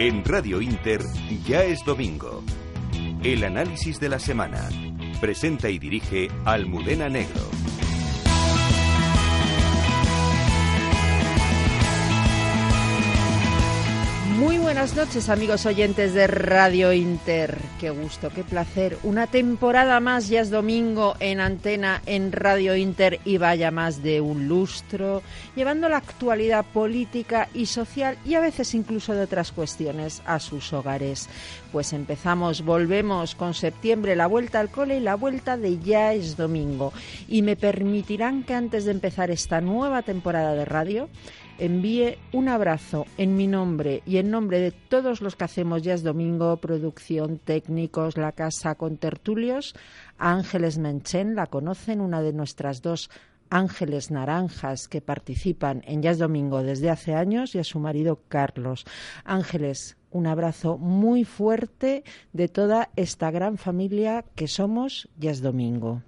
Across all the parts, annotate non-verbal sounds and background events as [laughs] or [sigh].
En Radio Inter ya es domingo. El análisis de la semana. Presenta y dirige Almudena Negro. Muy buenas noches amigos oyentes de Radio Inter. Qué gusto, qué placer. Una temporada más, ya es domingo en antena en Radio Inter y vaya más de un lustro, llevando la actualidad política y social y a veces incluso de otras cuestiones a sus hogares. Pues empezamos, volvemos con septiembre, la vuelta al cole y la vuelta de ya es domingo. Y me permitirán que antes de empezar esta nueva temporada de radio, envíe un abrazo en mi nombre y en nombre de todos los que hacemos Ya es Domingo, producción, técnicos, la casa con tertulios, a Ángeles Menchen, la conocen, una de nuestras dos Ángeles Naranjas que participan en es Domingo desde hace años y a su marido Carlos. Ángeles, un abrazo muy fuerte de toda esta gran familia que somos es Domingo.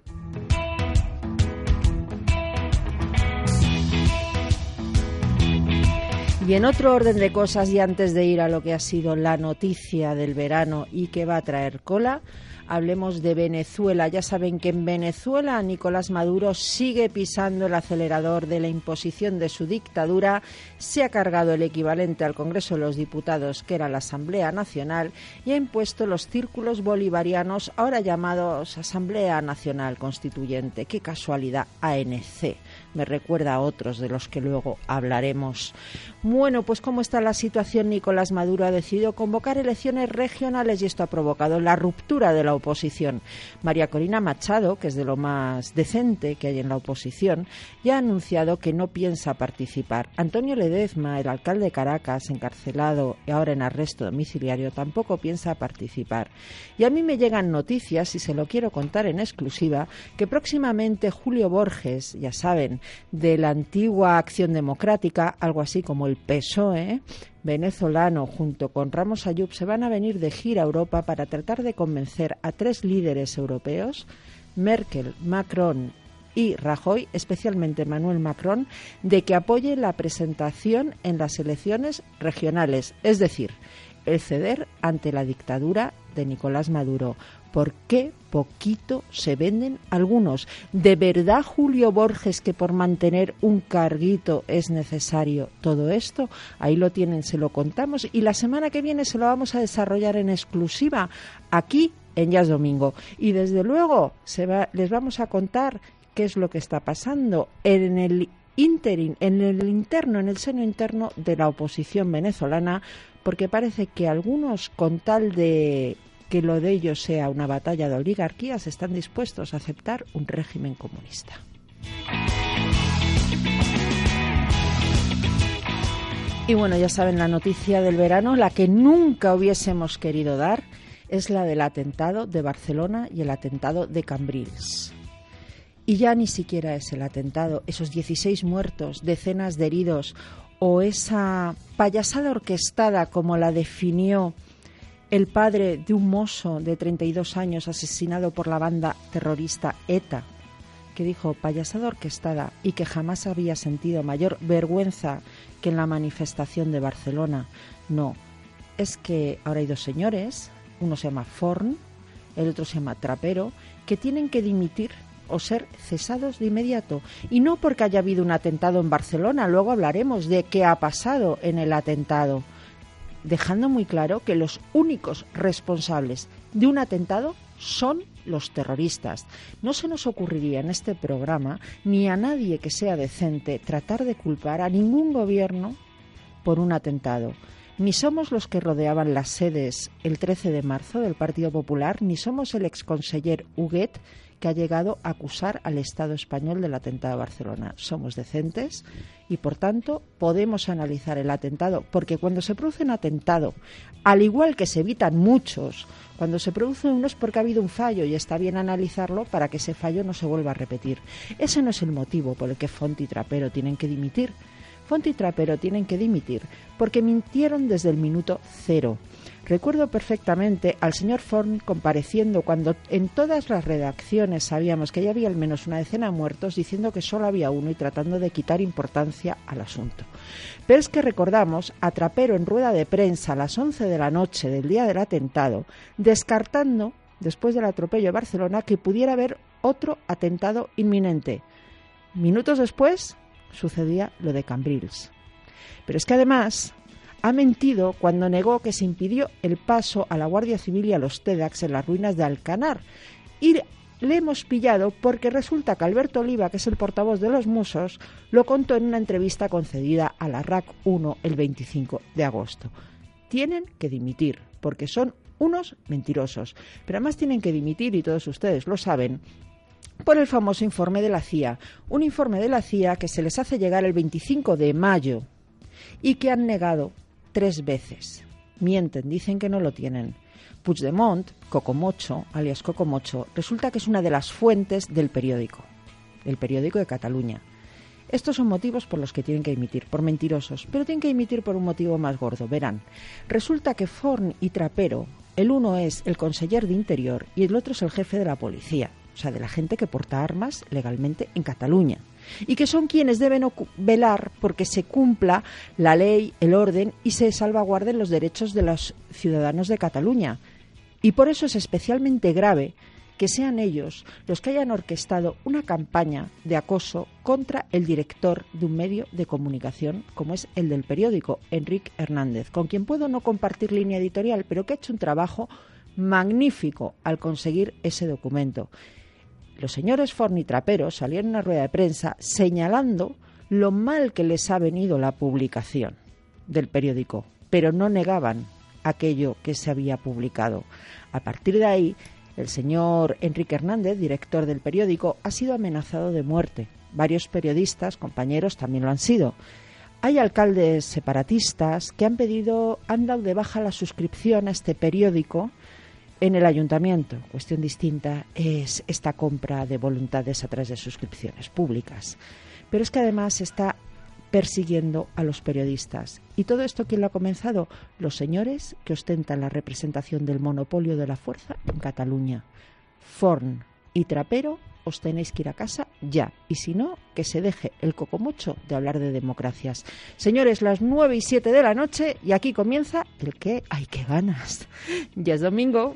Y en otro orden de cosas, y antes de ir a lo que ha sido la noticia del verano y que va a traer cola, hablemos de Venezuela. Ya saben que en Venezuela Nicolás Maduro sigue pisando el acelerador de la imposición de su dictadura, se ha cargado el equivalente al Congreso de los Diputados, que era la Asamblea Nacional, y ha impuesto los círculos bolivarianos, ahora llamados Asamblea Nacional Constituyente. Qué casualidad, ANC me recuerda a otros de los que luego hablaremos. Bueno, pues cómo está la situación, Nicolás Maduro ha decidido convocar elecciones regionales y esto ha provocado la ruptura de la oposición. María Corina Machado, que es de lo más decente que hay en la oposición, ya ha anunciado que no piensa participar. Antonio Ledezma, el alcalde de Caracas, encarcelado y ahora en arresto domiciliario, tampoco piensa participar. Y a mí me llegan noticias, y se lo quiero contar en exclusiva, que próximamente Julio Borges, ya saben, de la antigua Acción Democrática, algo así como el PSOE venezolano, junto con Ramos Ayub, se van a venir de gira a Europa para tratar de convencer a tres líderes europeos, Merkel, Macron y Rajoy, especialmente Manuel Macron, de que apoye la presentación en las elecciones regionales, es decir, el ceder ante la dictadura de Nicolás Maduro. ¿Por qué poquito se venden algunos? ¿De verdad Julio Borges que por mantener un carguito es necesario todo esto? Ahí lo tienen, se lo contamos y la semana que viene se lo vamos a desarrollar en exclusiva aquí en Jazz Domingo. Y desde luego se les vamos a contar qué es lo que está pasando en el interim, en el interno, en el seno interno de la oposición venezolana, porque parece que algunos, con tal de que lo de ellos sea una batalla de oligarquías, están dispuestos a aceptar un régimen comunista. Y bueno, ya saben, la noticia del verano, la que nunca hubiésemos querido dar, es la del atentado de Barcelona y el atentado de Cambrils. Y ya ni siquiera es el atentado, esos 16 muertos, decenas de heridos, o esa payasada orquestada como la definió el padre de un mozo de 32 años asesinado por la banda terrorista ETA, que dijo payasada orquestada y que jamás había sentido mayor vergüenza que en la manifestación de Barcelona. No, es que ahora hay dos señores, uno se llama Forn, el otro se llama Trapero, que tienen que dimitir o ser cesados de inmediato. Y no porque haya habido un atentado en Barcelona, luego hablaremos de qué ha pasado en el atentado dejando muy claro que los únicos responsables de un atentado son los terroristas. No se nos ocurriría en este programa, ni a nadie que sea decente, tratar de culpar a ningún gobierno por un atentado. Ni somos los que rodeaban las sedes el 13 de marzo del Partido Popular, ni somos el exconseller Huguet que ha llegado a acusar al Estado español del atentado a Barcelona. Somos decentes y, por tanto, podemos analizar el atentado, porque cuando se produce un atentado, al igual que se evitan muchos, cuando se produce uno es porque ha habido un fallo y está bien analizarlo para que ese fallo no se vuelva a repetir. Ese no es el motivo por el que Font y Trapero tienen que dimitir Font y Trapero tienen que dimitir porque mintieron desde el minuto cero. Recuerdo perfectamente al señor Forn compareciendo cuando en todas las redacciones sabíamos que ya había al menos una decena de muertos diciendo que solo había uno y tratando de quitar importancia al asunto. Pero es que recordamos a Trapero en rueda de prensa a las 11 de la noche del día del atentado, descartando, después del atropello de Barcelona, que pudiera haber otro atentado inminente. Minutos después sucedía lo de Cambrils. Pero es que además ha mentido cuando negó que se impidió el paso a la Guardia Civil y a los TEDx en las ruinas de Alcanar. Y le hemos pillado porque resulta que Alberto Oliva, que es el portavoz de los Musos, lo contó en una entrevista concedida a la RAC 1 el 25 de agosto. Tienen que dimitir porque son unos mentirosos. Pero además tienen que dimitir, y todos ustedes lo saben, por el famoso informe de la CIA. Un informe de la CIA que se les hace llegar el 25 de mayo y que han negado tres veces. Mienten, dicen que no lo tienen. Puigdemont, Cocomocho, alias Cocomocho, resulta que es una de las fuentes del periódico, el periódico de Cataluña. Estos son motivos por los que tienen que emitir, por mentirosos, pero tienen que emitir por un motivo más gordo. Verán, resulta que Forn y Trapero, el uno es el conseller de Interior y el otro es el jefe de la policía, o sea, de la gente que porta armas legalmente en Cataluña y que son quienes deben velar porque se cumpla la ley, el orden y se salvaguarden los derechos de los ciudadanos de Cataluña. Y por eso es especialmente grave que sean ellos los que hayan orquestado una campaña de acoso contra el director de un medio de comunicación como es el del periódico, Enrique Hernández, con quien puedo no compartir línea editorial, pero que ha hecho un trabajo magnífico al conseguir ese documento los señores fornitraperos salieron a una rueda de prensa señalando lo mal que les ha venido la publicación del periódico, pero no negaban aquello que se había publicado. A partir de ahí, el señor Enrique Hernández, director del periódico, ha sido amenazado de muerte. Varios periodistas, compañeros, también lo han sido. Hay alcaldes separatistas que han pedido, han dado de baja la suscripción a este periódico en el ayuntamiento, cuestión distinta es esta compra de voluntades a través de suscripciones públicas. Pero es que además está persiguiendo a los periodistas. ¿Y todo esto quién lo ha comenzado? Los señores que ostentan la representación del monopolio de la fuerza en Cataluña. Forn y Trapero os tenéis que ir a casa ya. Y si no, que se deje el cocomocho de hablar de democracias. Señores, las nueve y siete de la noche y aquí comienza el que hay que ganas. [laughs] Ya es domingo.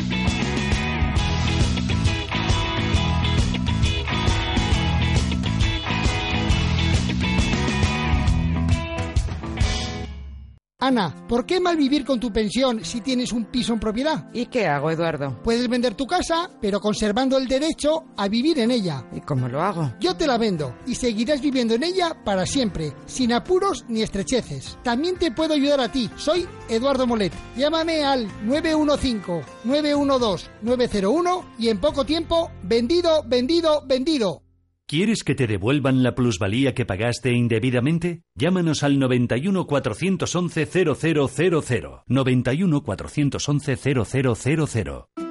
Ana, ¿por qué mal vivir con tu pensión si tienes un piso en propiedad? ¿Y qué hago, Eduardo? Puedes vender tu casa, pero conservando el derecho a vivir en ella. ¿Y cómo lo hago? Yo te la vendo y seguirás viviendo en ella para siempre, sin apuros ni estrecheces. También te puedo ayudar a ti. Soy Eduardo Molet. Llámame al 915-912-901 y en poco tiempo, vendido, vendido, vendido. ¿Quieres que te devuelvan la plusvalía que pagaste indebidamente? Llámanos al 91 411 0000. 91 411 0000.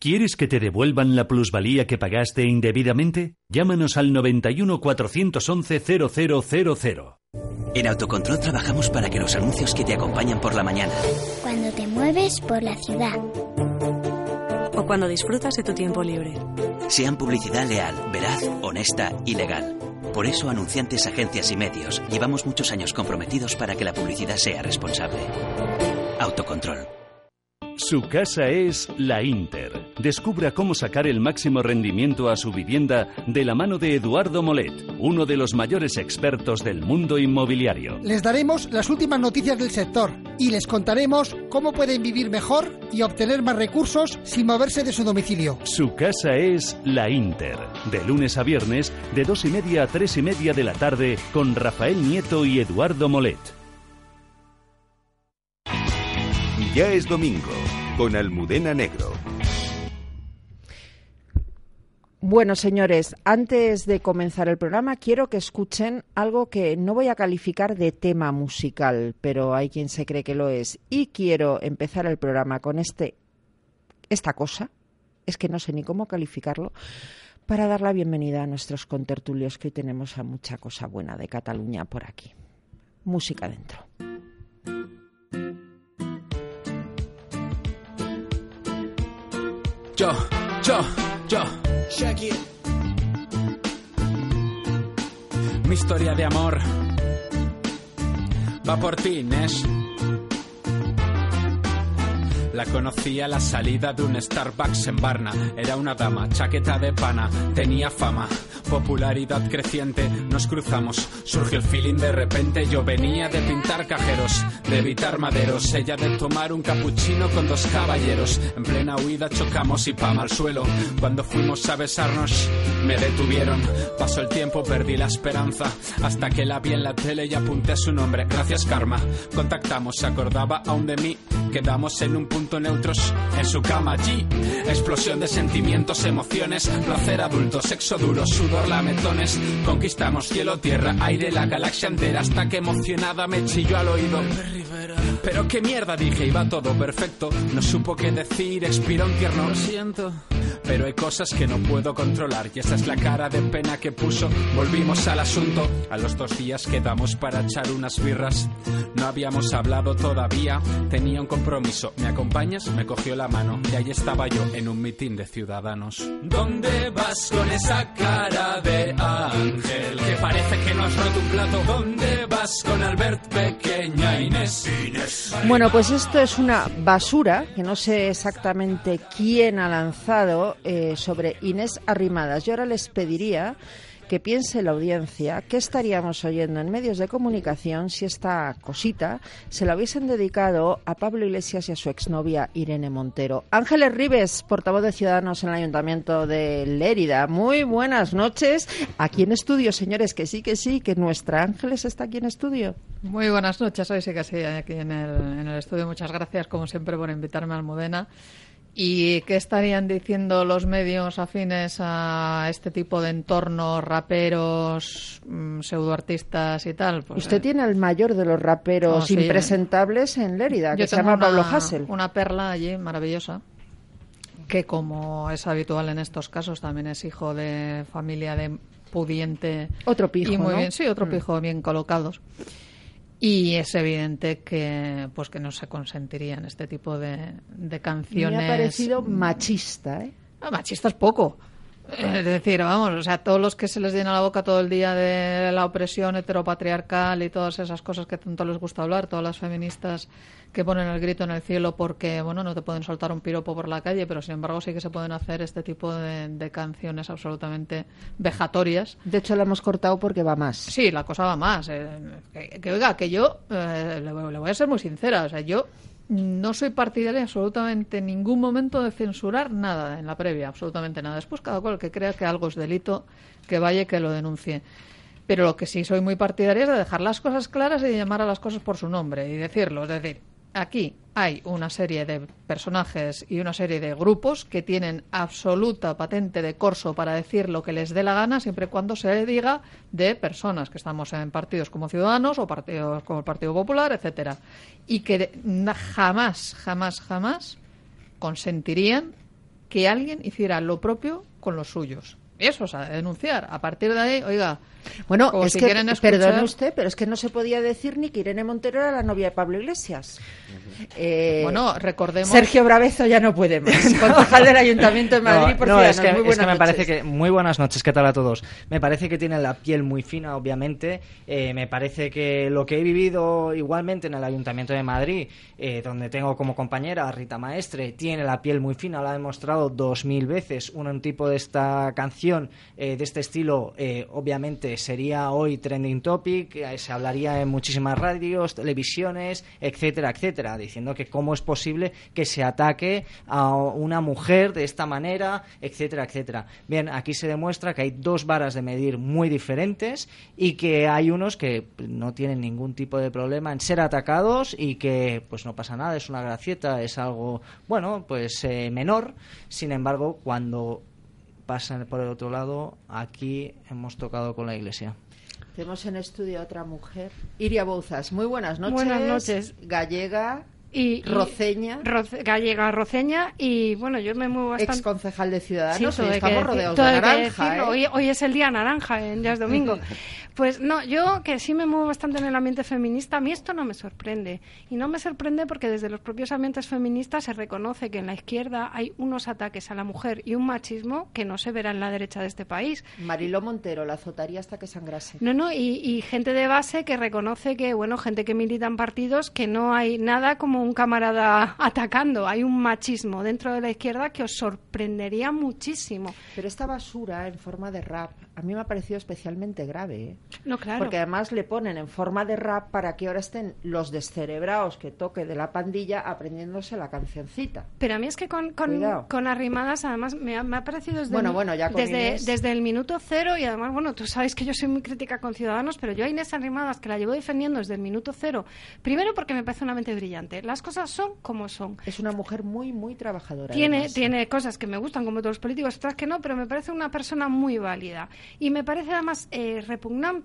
¿Quieres que te devuelvan la plusvalía que pagaste indebidamente? Llámanos al 91 411 0000. En Autocontrol trabajamos para que los anuncios que te acompañan por la mañana. Cuando te mueves por la ciudad. O cuando disfrutas de tu tiempo libre. Sean publicidad leal, veraz, honesta y legal. Por eso, anunciantes, agencias y medios, llevamos muchos años comprometidos para que la publicidad sea responsable. Autocontrol. Su casa es La Inter. Descubra cómo sacar el máximo rendimiento a su vivienda de la mano de Eduardo Molet, uno de los mayores expertos del mundo inmobiliario. Les daremos las últimas noticias del sector y les contaremos cómo pueden vivir mejor y obtener más recursos sin moverse de su domicilio. Su casa es La Inter. De lunes a viernes, de dos y media a tres y media de la tarde, con Rafael Nieto y Eduardo Molet. Ya es domingo. con Almudena Negro. Bueno, señores, antes de comenzar el programa, quiero que escuchen algo que no voy a calificar de tema musical, pero hay quien se cree que lo es. Y quiero empezar el programa con este, esta cosa, es que no sé ni cómo calificarlo, para dar la bienvenida a nuestros contertulios, que hoy tenemos a mucha cosa buena de Cataluña por aquí. Música dentro. Yo, yo, yo. Mi historia de amor va por ti, Inés. La conocí a la salida de un Starbucks en Varna. Era una dama, chaqueta de pana, tenía fama, popularidad creciente. Nos cruzamos, surgió el feeling de repente. Yo venía de pintar cajeros, de evitar maderos. Ella de tomar un capuchino con dos caballeros. En plena huida chocamos y pam al suelo. Cuando fuimos a besarnos, me detuvieron. Pasó el tiempo, perdí la esperanza. Hasta que la vi en la tele y apunté a su nombre. Gracias, Karma. Contactamos, se acordaba aún de mí. Quedamos en un punto neutros en su cama allí. Explosión de sentimientos, emociones, placer adulto, sexo duro, sudor, lametones. Conquistamos cielo, tierra, aire, la galaxia entera hasta que emocionada me chilló al oído. Pero qué mierda dije, iba todo perfecto. No supo qué decir, expiró un tierno. Lo siento. Pero hay cosas que no puedo controlar y esa es la cara de pena que puso. Volvimos al asunto. A los dos días quedamos para echar unas birras. No habíamos hablado todavía. Tenía un compromiso. ¿Me Me cogió la mano y ahí estaba yo en un mitin de ciudadanos. ¿Dónde vas con esa cara de ángel? Que parece que no has roto un plato. ¿Dónde vas con Albert pequeña Inés? Inés. Bueno, pues esto es una basura que no sé exactamente quién ha lanzado eh, sobre Inés Arrimadas. Yo ahora les pediría que piense la audiencia qué estaríamos oyendo en medios de comunicación si esta cosita se la hubiesen dedicado a Pablo Iglesias y a su exnovia Irene Montero. Ángeles Ribes, portavoz de Ciudadanos en el Ayuntamiento de Lérida. Muy buenas noches. Aquí en estudio, señores, que sí, que sí, que nuestra Ángeles está aquí en estudio. Muy buenas noches, hoy sí que sí, aquí en el, en el estudio. Muchas gracias, como siempre, por invitarme a Almudena. ¿Y qué estarían diciendo los medios afines a este tipo de entornos, raperos, mm, pseudoartistas y tal? Pues, Usted eh, tiene el mayor de los raperos Oh, sí. impresentables en Lérida, yo que se llama Pablo Hassel. Una perla allí maravillosa, que como es habitual en estos casos, también es hijo de familia de pudiente. Otro pijo, y muy ¿no? bien, sí, otro Mm. pijo bien colocados. Y es evidente que pues que no se consentirían este tipo de, de canciones. Me ha parecido machista, ¿eh? Ah, machista es poco. Es decir, vamos, o sea, todos los que se les llena la boca todo el día de la opresión heteropatriarcal y todas esas cosas que tanto les gusta hablar, todas las feministas que ponen el grito en el cielo porque, bueno, no te pueden soltar un piropo por la calle, pero sin embargo sí que se pueden hacer este tipo de, de canciones absolutamente vejatorias. De hecho, la hemos cortado porque va más. Sí, la cosa va más. eh, que, que, oiga, que yo eh, le, voy- le voy a ser muy sincera. O sea, yo no soy partidaria absolutamente en ningún momento de censurar nada en la previa, absolutamente nada. Después, cada cual que crea que algo es delito, que vaya y que lo denuncie. Pero lo que sí soy muy partidaria es de dejar las cosas claras y de llamar a las cosas por su nombre y decirlo. Es decir, aquí hay una serie de personajes y una serie de grupos que tienen absoluta patente de corso para decir lo que les dé la gana, siempre y cuando se diga de personas que estamos en partidos como Ciudadanos o partidos como el Partido Popular, etcétera, y que jamás, jamás, jamás consentirían que alguien hiciera lo propio con los suyos. Y eso, o sea, denunciar. A partir de ahí, oiga, Bueno, es si que, quieren escuchar- perdone usted, pero es que no se podía decir ni que Irene Montero era la novia de Pablo Iglesias. Eh, Bueno, recordemos... Sergio Bravezo ya no puede más. [laughs] Concejal del Ayuntamiento de Madrid No, por no, es que, Muy es buenas que me parece noches. que muy buenas noches, ¿qué tal a todos? Me parece que tienen la piel muy fina, obviamente. Eh, me parece que lo que he vivido igualmente en el Ayuntamiento de Madrid, eh, donde tengo como compañera a Rita Maestre, tiene la piel muy fina, lo ha demostrado dos mil veces. Un tipo de esta canción eh, de este estilo, eh, obviamente sería hoy trending topic, eh, se hablaría en muchísimas radios, televisiones, etcétera, etcétera, diciendo que cómo es posible que se ataque a una mujer de esta manera, etcétera, etcétera. Bien, aquí se demuestra que hay dos varas de medir muy diferentes y que hay unos que no tienen ningún tipo de problema en ser atacados y que pues no pasa nada, es una gracieta, es algo, bueno, pues menor. Sin embargo, cuando pasan por el otro lado, aquí hemos tocado con la iglesia. Tenemos en estudio a otra mujer, Iria Bouzas. Muy buenas noches. Buenas noches. Gallega, y, roceña. Roce, gallega roceña y bueno, yo me muevo bastante. Ex concejal de Ciudadanos, sí, hoy estamos rodeados de naranja. ¿eh? hoy, hoy, es el día naranja, en ya es domingo. [laughs] pues no, yo que sí me muevo bastante en el ambiente feminista, a mí esto no me sorprende. Y no me sorprende porque desde los propios ambientes feministas se reconoce que en la izquierda hay unos ataques a la mujer y un machismo que no se verá en la derecha de este país. Mariló Montero la azotaría hasta que sangrase. No, no, y, y gente de base que reconoce que, bueno, gente que milita en partidos, que no hay nada como un camarada atacando. Hay un machismo dentro de la izquierda que os sorprendería muchísimo. Pero esta basura en forma de rap a mí me ha parecido especialmente grave. ¿eh? No, claro. Porque además le ponen en forma de rap para que ahora estén los descerebrados que toque de la pandilla aprendiéndose la cancioncita. Pero a mí es que con, con, con arrimadas, además, me ha, me ha parecido desde, bueno, bueno, ya desde, desde, el minuto cero y además, bueno, tú sabes que yo soy muy crítica con Ciudadanos, pero yo a Inés Arrimadas, que la llevo defendiendo desde el minuto cero, primero porque me parece una mente brillante. Las cosas son como son. Es una mujer muy, muy trabajadora. Tiene, tiene cosas que me gustan como todos los políticos, otras que no, pero me parece una persona muy válida. Y me parece además eh, repugnante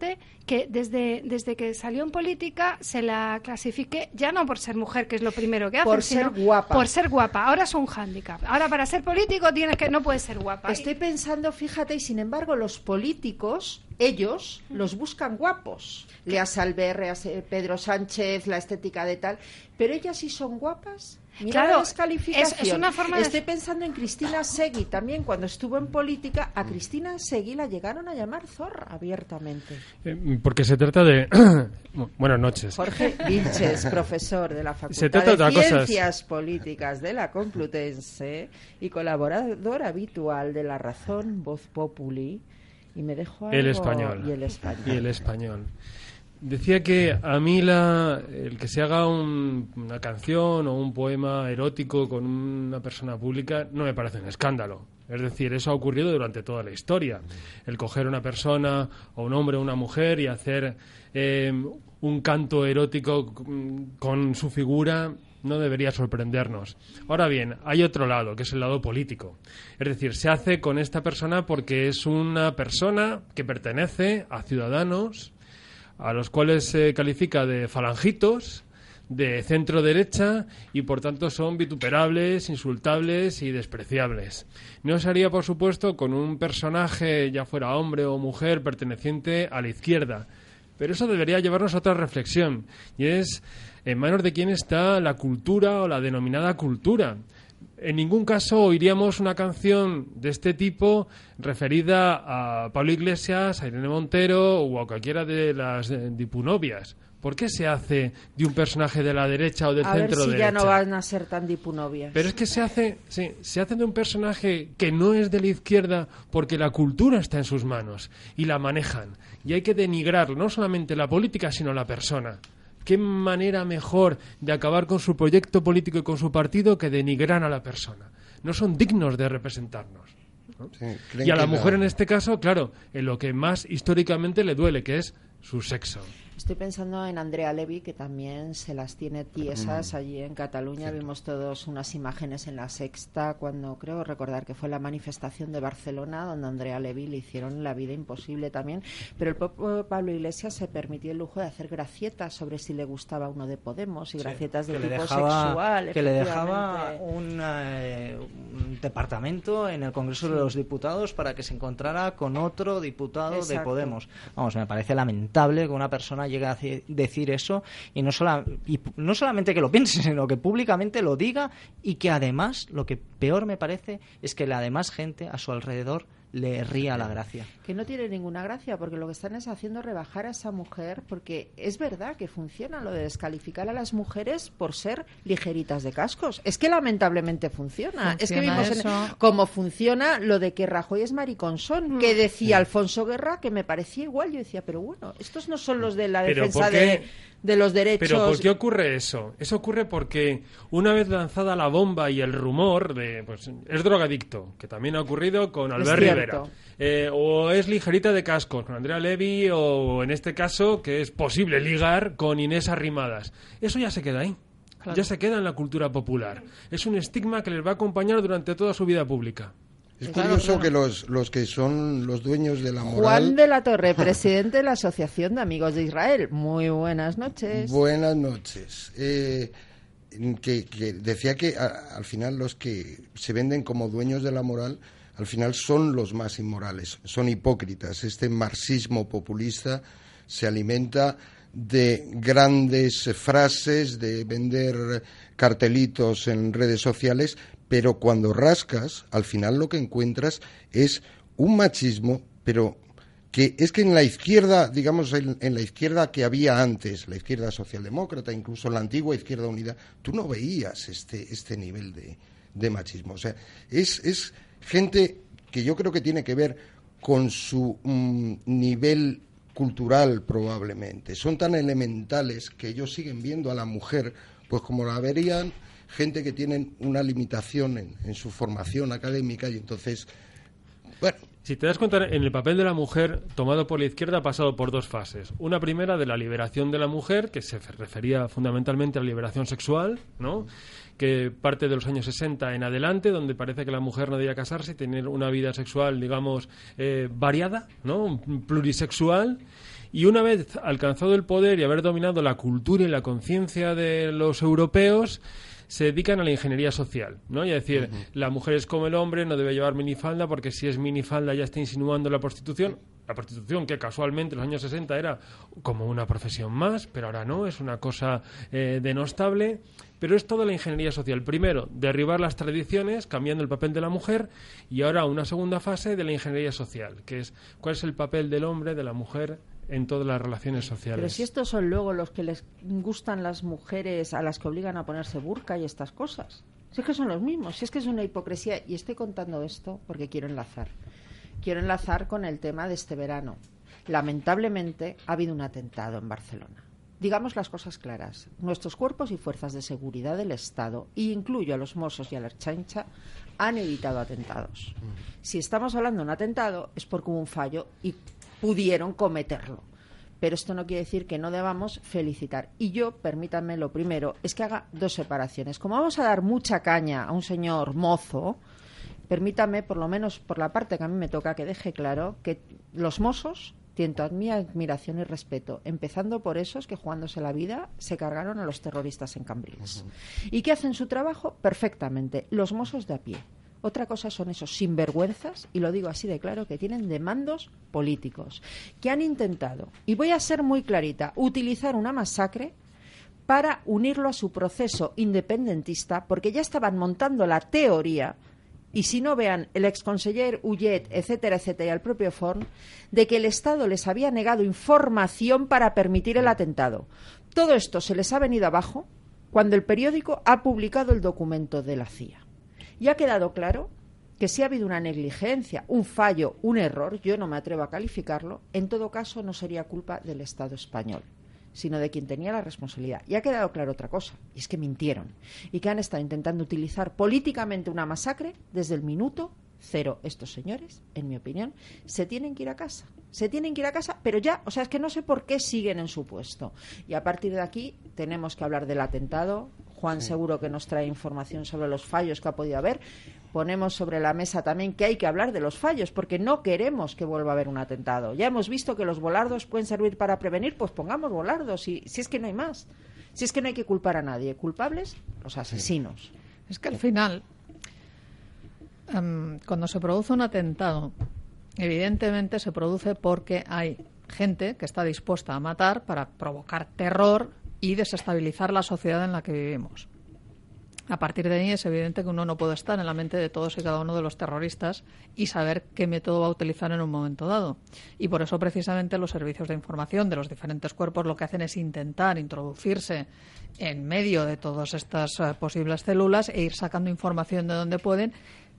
que desde, desde que salió en política se la clasifique ya no por ser mujer, que es lo primero que hace, por sino ser guapa. por ser guapa. Ahora es un hándicap. Ahora para ser político tienes que no puedes ser guapa. Estoy pensando, fíjate, y sin embargo los políticos ellos los buscan guapos. Lea Salver, Pedro Sánchez, la estética de tal. Pero ellas sí son guapas. Mira claro, la descalificación. Es, es, una forma Estoy pensando en Cristina Segui también. Cuando estuvo en política, a Cristina Segui la llegaron a llamar zorra abiertamente. Eh, porque se trata de. [coughs] Buenas noches. Jorge Vilches, [laughs] profesor de la Facultad se trata de, de Ciencias cosas. Políticas de la Complutense y colaborador habitual de La Razón, Voz Populi. Y me dejo algo... El español. Y el español. Y el español. Decía que a mí la, el que se haga un, una canción o un poema erótico con una persona pública no me parece un escándalo. Es decir, eso ha ocurrido durante toda la historia. El coger una persona o un hombre o una mujer y hacer eh, un canto erótico con su figura no debería sorprendernos. Ahora bien, hay otro lado, que es el lado político. Es decir, se hace con esta persona porque es una persona que pertenece a ciudadanos a los cuales se califica de falangitos, de centro derecha y por tanto son vituperables, insultables y despreciables. No se haría, por supuesto, con un personaje, ya fuera hombre o mujer, perteneciente a la izquierda. Pero eso debería llevarnos a otra reflexión, y es en manos de quién está la cultura o la denominada cultura. En ningún caso oiríamos una canción de este tipo referida a Pablo Iglesias, a Irene Montero o a cualquiera de las dipunovias. ¿Por qué se hace de un personaje de la derecha o del a centro ver si derecha? ya no van a ser tan dipunovias. Pero es que se hace, sí, se hace de un personaje que no es de la izquierda porque la cultura está en sus manos y la manejan. Y hay que denigrar no solamente la política, sino la persona. ¿Qué manera mejor de acabar con su proyecto político y con su partido que denigrar a la persona? No son dignos de representarnos. ¿no? Sí, y a la mujer en este caso, claro, en lo que más históricamente le duele, que es su sexo. Estoy pensando en Andrea Levy, que también se las tiene tiesas Mm. allí en Cataluña. Vimos todos unas imágenes en la sexta, cuando creo recordar que fue la manifestación de Barcelona, donde Andrea Levy le hicieron la vida imposible también. Pero el propio Pablo Iglesias se permitió el lujo de hacer gracietas sobre si le gustaba uno de Podemos y gracietas de tipo dejaba, sexual. que le dejaba un, eh, un departamento en el Congreso de los Diputados para que se encontrara con otro diputado de. Podemos. Vamos, me parece lamentable que una persona llegue a ci- decir eso y no, sola- y no solamente que lo piense, [laughs] sino que públicamente lo diga y que además, lo que peor me parece es que la demás gente a su alrededor le ría la gracia. Que no tiene ninguna gracia, porque lo que están es haciendo rebajar a esa mujer, porque es verdad que funciona lo de descalificar a las mujeres por ser ligeritas de cascos. Es que lamentablemente funciona. es que vimos en- cómo funciona lo de que Rajoy es mariconsón, que decía Sí. Alfonso Guerra que me parecía igual. Yo decía, pero bueno, estos no son los de la Pero defensa ¿por qué? de, de los derechos. Pero ¿por qué ocurre eso? Eso ocurre porque una vez lanzada la bomba y el rumor de, pues, es drogadicto, que también ha ocurrido con Albert. Rivera, eh, o es ligerita de cascos con Andrea Levy, o en este caso que es posible ligar con Inés Arrimadas. Eso ya se queda ahí. Claro. Ya se queda en la cultura popular. Es un estigma que les va a acompañar durante toda su vida pública. Es Claro, curioso claro. que los, los que son los dueños de la moral... Juan de la Torre, presidente de la Asociación de Amigos de Israel. Muy buenas noches. Buenas noches. Eh, que, que decía que a- al final los que se venden como dueños de la moral, al final son los más inmorales, son hipócritas. Este marxismo populista se alimenta de grandes frases, de vender cartelitos en redes sociales, pero cuando rascas, al final lo que encuentras es un machismo, pero que es que en la izquierda, digamos, en, en la izquierda que había antes, la izquierda socialdemócrata, incluso la antigua izquierda unida, tú no veías este, este nivel de, de machismo. O sea, es, es gente que yo creo que tiene que ver con su mm, nivel cultural probablemente. Son tan elementales que ellos siguen viendo a la mujer pues como la verían gente que tienen una limitación en, su formación académica y entonces, bueno, Si te das cuenta, en el papel de la mujer, tomado por la izquierda, ha pasado por dos fases. Una primera de la liberación de la mujer, que se refería fundamentalmente a la liberación sexual, ¿no? que parte de los años 60 en adelante, donde parece que la mujer no debía casarse y tener una vida sexual, digamos, eh, variada, ¿no? plurisexual. Y una vez alcanzado el poder y haber dominado la cultura y la conciencia de los europeos, se dedican a la ingeniería social, ¿no? Y a decir, la mujer es como el hombre, no debe llevar minifalda porque si es minifalda ya está insinuando la prostitución. La prostitución que casualmente en los años 60 era como una profesión más, pero ahora no, es una cosa eh, denostable. Pero es toda la ingeniería social. Primero, derribar las tradiciones, cambiando el papel de la mujer, y ahora una segunda fase de la ingeniería social, que es cuál es el papel del hombre, de la mujer en todas las relaciones sociales. Pero si estos son luego los que les gustan las mujeres a las que obligan a ponerse burka y estas cosas. Si es que son los mismos, si es que es una hipocresía. Y estoy contando esto porque quiero enlazar. Quiero enlazar con el tema de este verano. Lamentablemente ha habido un atentado en Barcelona. Digamos las cosas claras. Nuestros cuerpos y fuerzas de seguridad del Estado, e incluyo a los Mossos y a la Chancha, han evitado atentados. Si estamos hablando de un atentado es porque hubo un fallo y pudieron cometerlo. Pero esto no quiere decir que no debamos felicitar. Y yo, permítanme lo primero, es que haga dos separaciones. Como vamos a dar mucha caña a un señor mozo, permítame, por lo menos por la parte que a mí me toca, que deje claro que los mozos tienen toda mi admiración y respeto, empezando por esos que jugándose la vida se cargaron a los terroristas en Cambrils. Y que hacen su trabajo perfectamente, los mozos de a pie. Otra cosa son esos sinvergüenzas, y lo digo así de claro, que tienen demandos políticos, que han intentado, y voy a ser muy clarita, utilizar una masacre para unirlo a su proceso independentista, porque ya estaban montando la teoría, y si no vean el exconseller Ullet, etcétera, etcétera, y al propio Forn, de que el Estado les había negado información para permitir el atentado. Todo esto se les ha venido abajo cuando el periódico ha publicado el documento de la CIA. Y ha quedado claro que si ha habido una negligencia, un fallo, un error, yo no me atrevo a calificarlo, en todo caso no sería culpa del Estado español, sino de quien tenía la responsabilidad. Y ha quedado claro otra cosa, y es que mintieron, y que han estado intentando utilizar políticamente una masacre desde el minuto cero. Estos señores, en mi opinión, se tienen que ir a casa. Se tienen que ir a casa, pero ya, o sea, es que no sé por qué siguen en su puesto. Y a partir de aquí tenemos que hablar del atentado. Juan seguro que nos trae información sobre los fallos que ha podido haber. Ponemos sobre la mesa también que hay que hablar de los fallos, porque no queremos que vuelva a haber un atentado. Ya hemos visto que los volardos pueden servir para prevenir, pues pongamos volardos, y, si es que no hay más. Si es que no hay que culpar a nadie. Culpables, los asesinos. Es que al final, em, cuando se produce un atentado, evidentemente se produce porque hay gente que está dispuesta a matar para provocar terror y desestabilizar la sociedad en la que vivimos. A partir de ahí es evidente que uno no puede estar en la mente de todos y cada uno de los terroristas y saber qué método va a utilizar en un momento dado. Y por eso precisamente los servicios de información de los diferentes cuerpos lo que hacen es intentar introducirse en medio de todas estas eh, posibles células e ir sacando información de donde pueden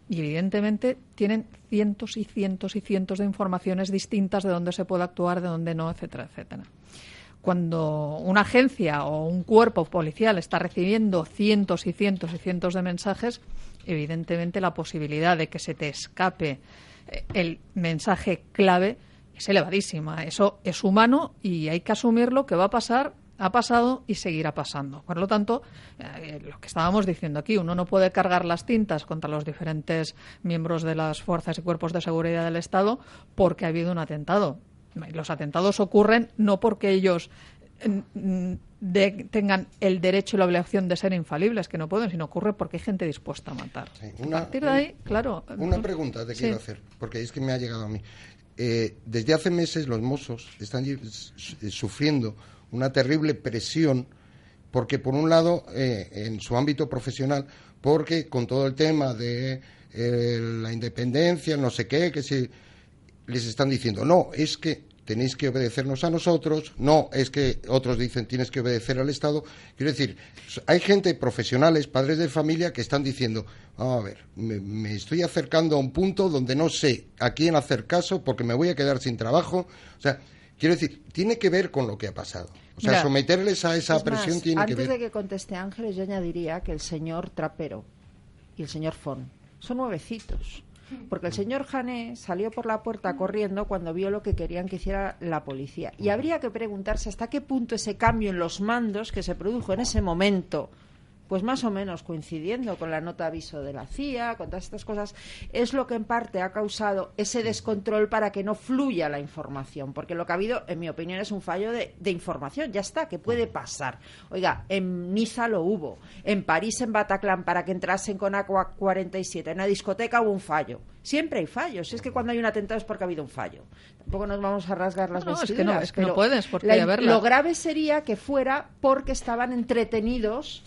y evidentemente tienen cientos y cientos y cientos de informaciones distintas de dónde se puede actuar, de dónde no, etcétera, etcétera cuando una agencia o un cuerpo policial está recibiendo cientos y cientos y cientos de mensajes, evidentemente la posibilidad de que se te escape eh, el mensaje clave es elevadísima. Eso es humano y hay que asumirlo que va a pasar, ha pasado y seguirá pasando. Por lo tanto, eh, lo que estábamos diciendo aquí, uno no puede cargar las tintas contra los diferentes miembros de las fuerzas y cuerpos de seguridad del Estado porque ha habido un atentado los atentados ocurren no porque ellos mm, tengan el derecho y la obligación de ser infalibles, que no pueden, sino ocurre porque hay gente dispuesta a matar. una, a partir de ahí, claro. Una pregunta te quiero hacer, porque es que me ha llegado a mí. Eh, desde hace meses los mozos están sufriendo una terrible presión porque por un lado eh, en su ámbito profesional porque con todo el tema de eh, la independencia no sé qué que si les están diciendo, no, es que tenéis que obedecernos a nosotros, no, es que otros dicen tienes que obedecer al Estado. Quiero decir, hay gente, profesionales, padres de familia, que están diciendo, a ver, me, estoy acercando a un punto donde no sé a quién hacer caso porque me voy a quedar sin trabajo. O sea, quiero decir, tiene que ver con lo que ha pasado. O sea, someterles a esa presión tiene que ver. Antes de que conteste Ángeles, yo añadiría que el señor Trapero y el señor Fon son nuevecitos porque el señor Jané salió por la puerta corriendo cuando vio lo que querían que hiciera la policía. Y habría que preguntarse hasta qué punto ese cambio en los mandos que se produjo en ese momento pues más o menos coincidiendo con la nota aviso de la CIA, con todas estas cosas, es lo que en parte ha causado ese descontrol para que no fluya la información, porque lo que ha habido, en mi opinión, es un fallo de, información, ya está, que puede pasar. Oiga, en Niza lo hubo, en París, en Bataclan, para que entrasen con Aqua 47, en la discoteca hubo un fallo. Siempre hay fallos, es que cuando hay un atentado es porque ha habido un fallo. Tampoco nos vamos a rasgar las no, es que no, es que no puedes, porque Lo grave sería que fuera porque estaban entretenidos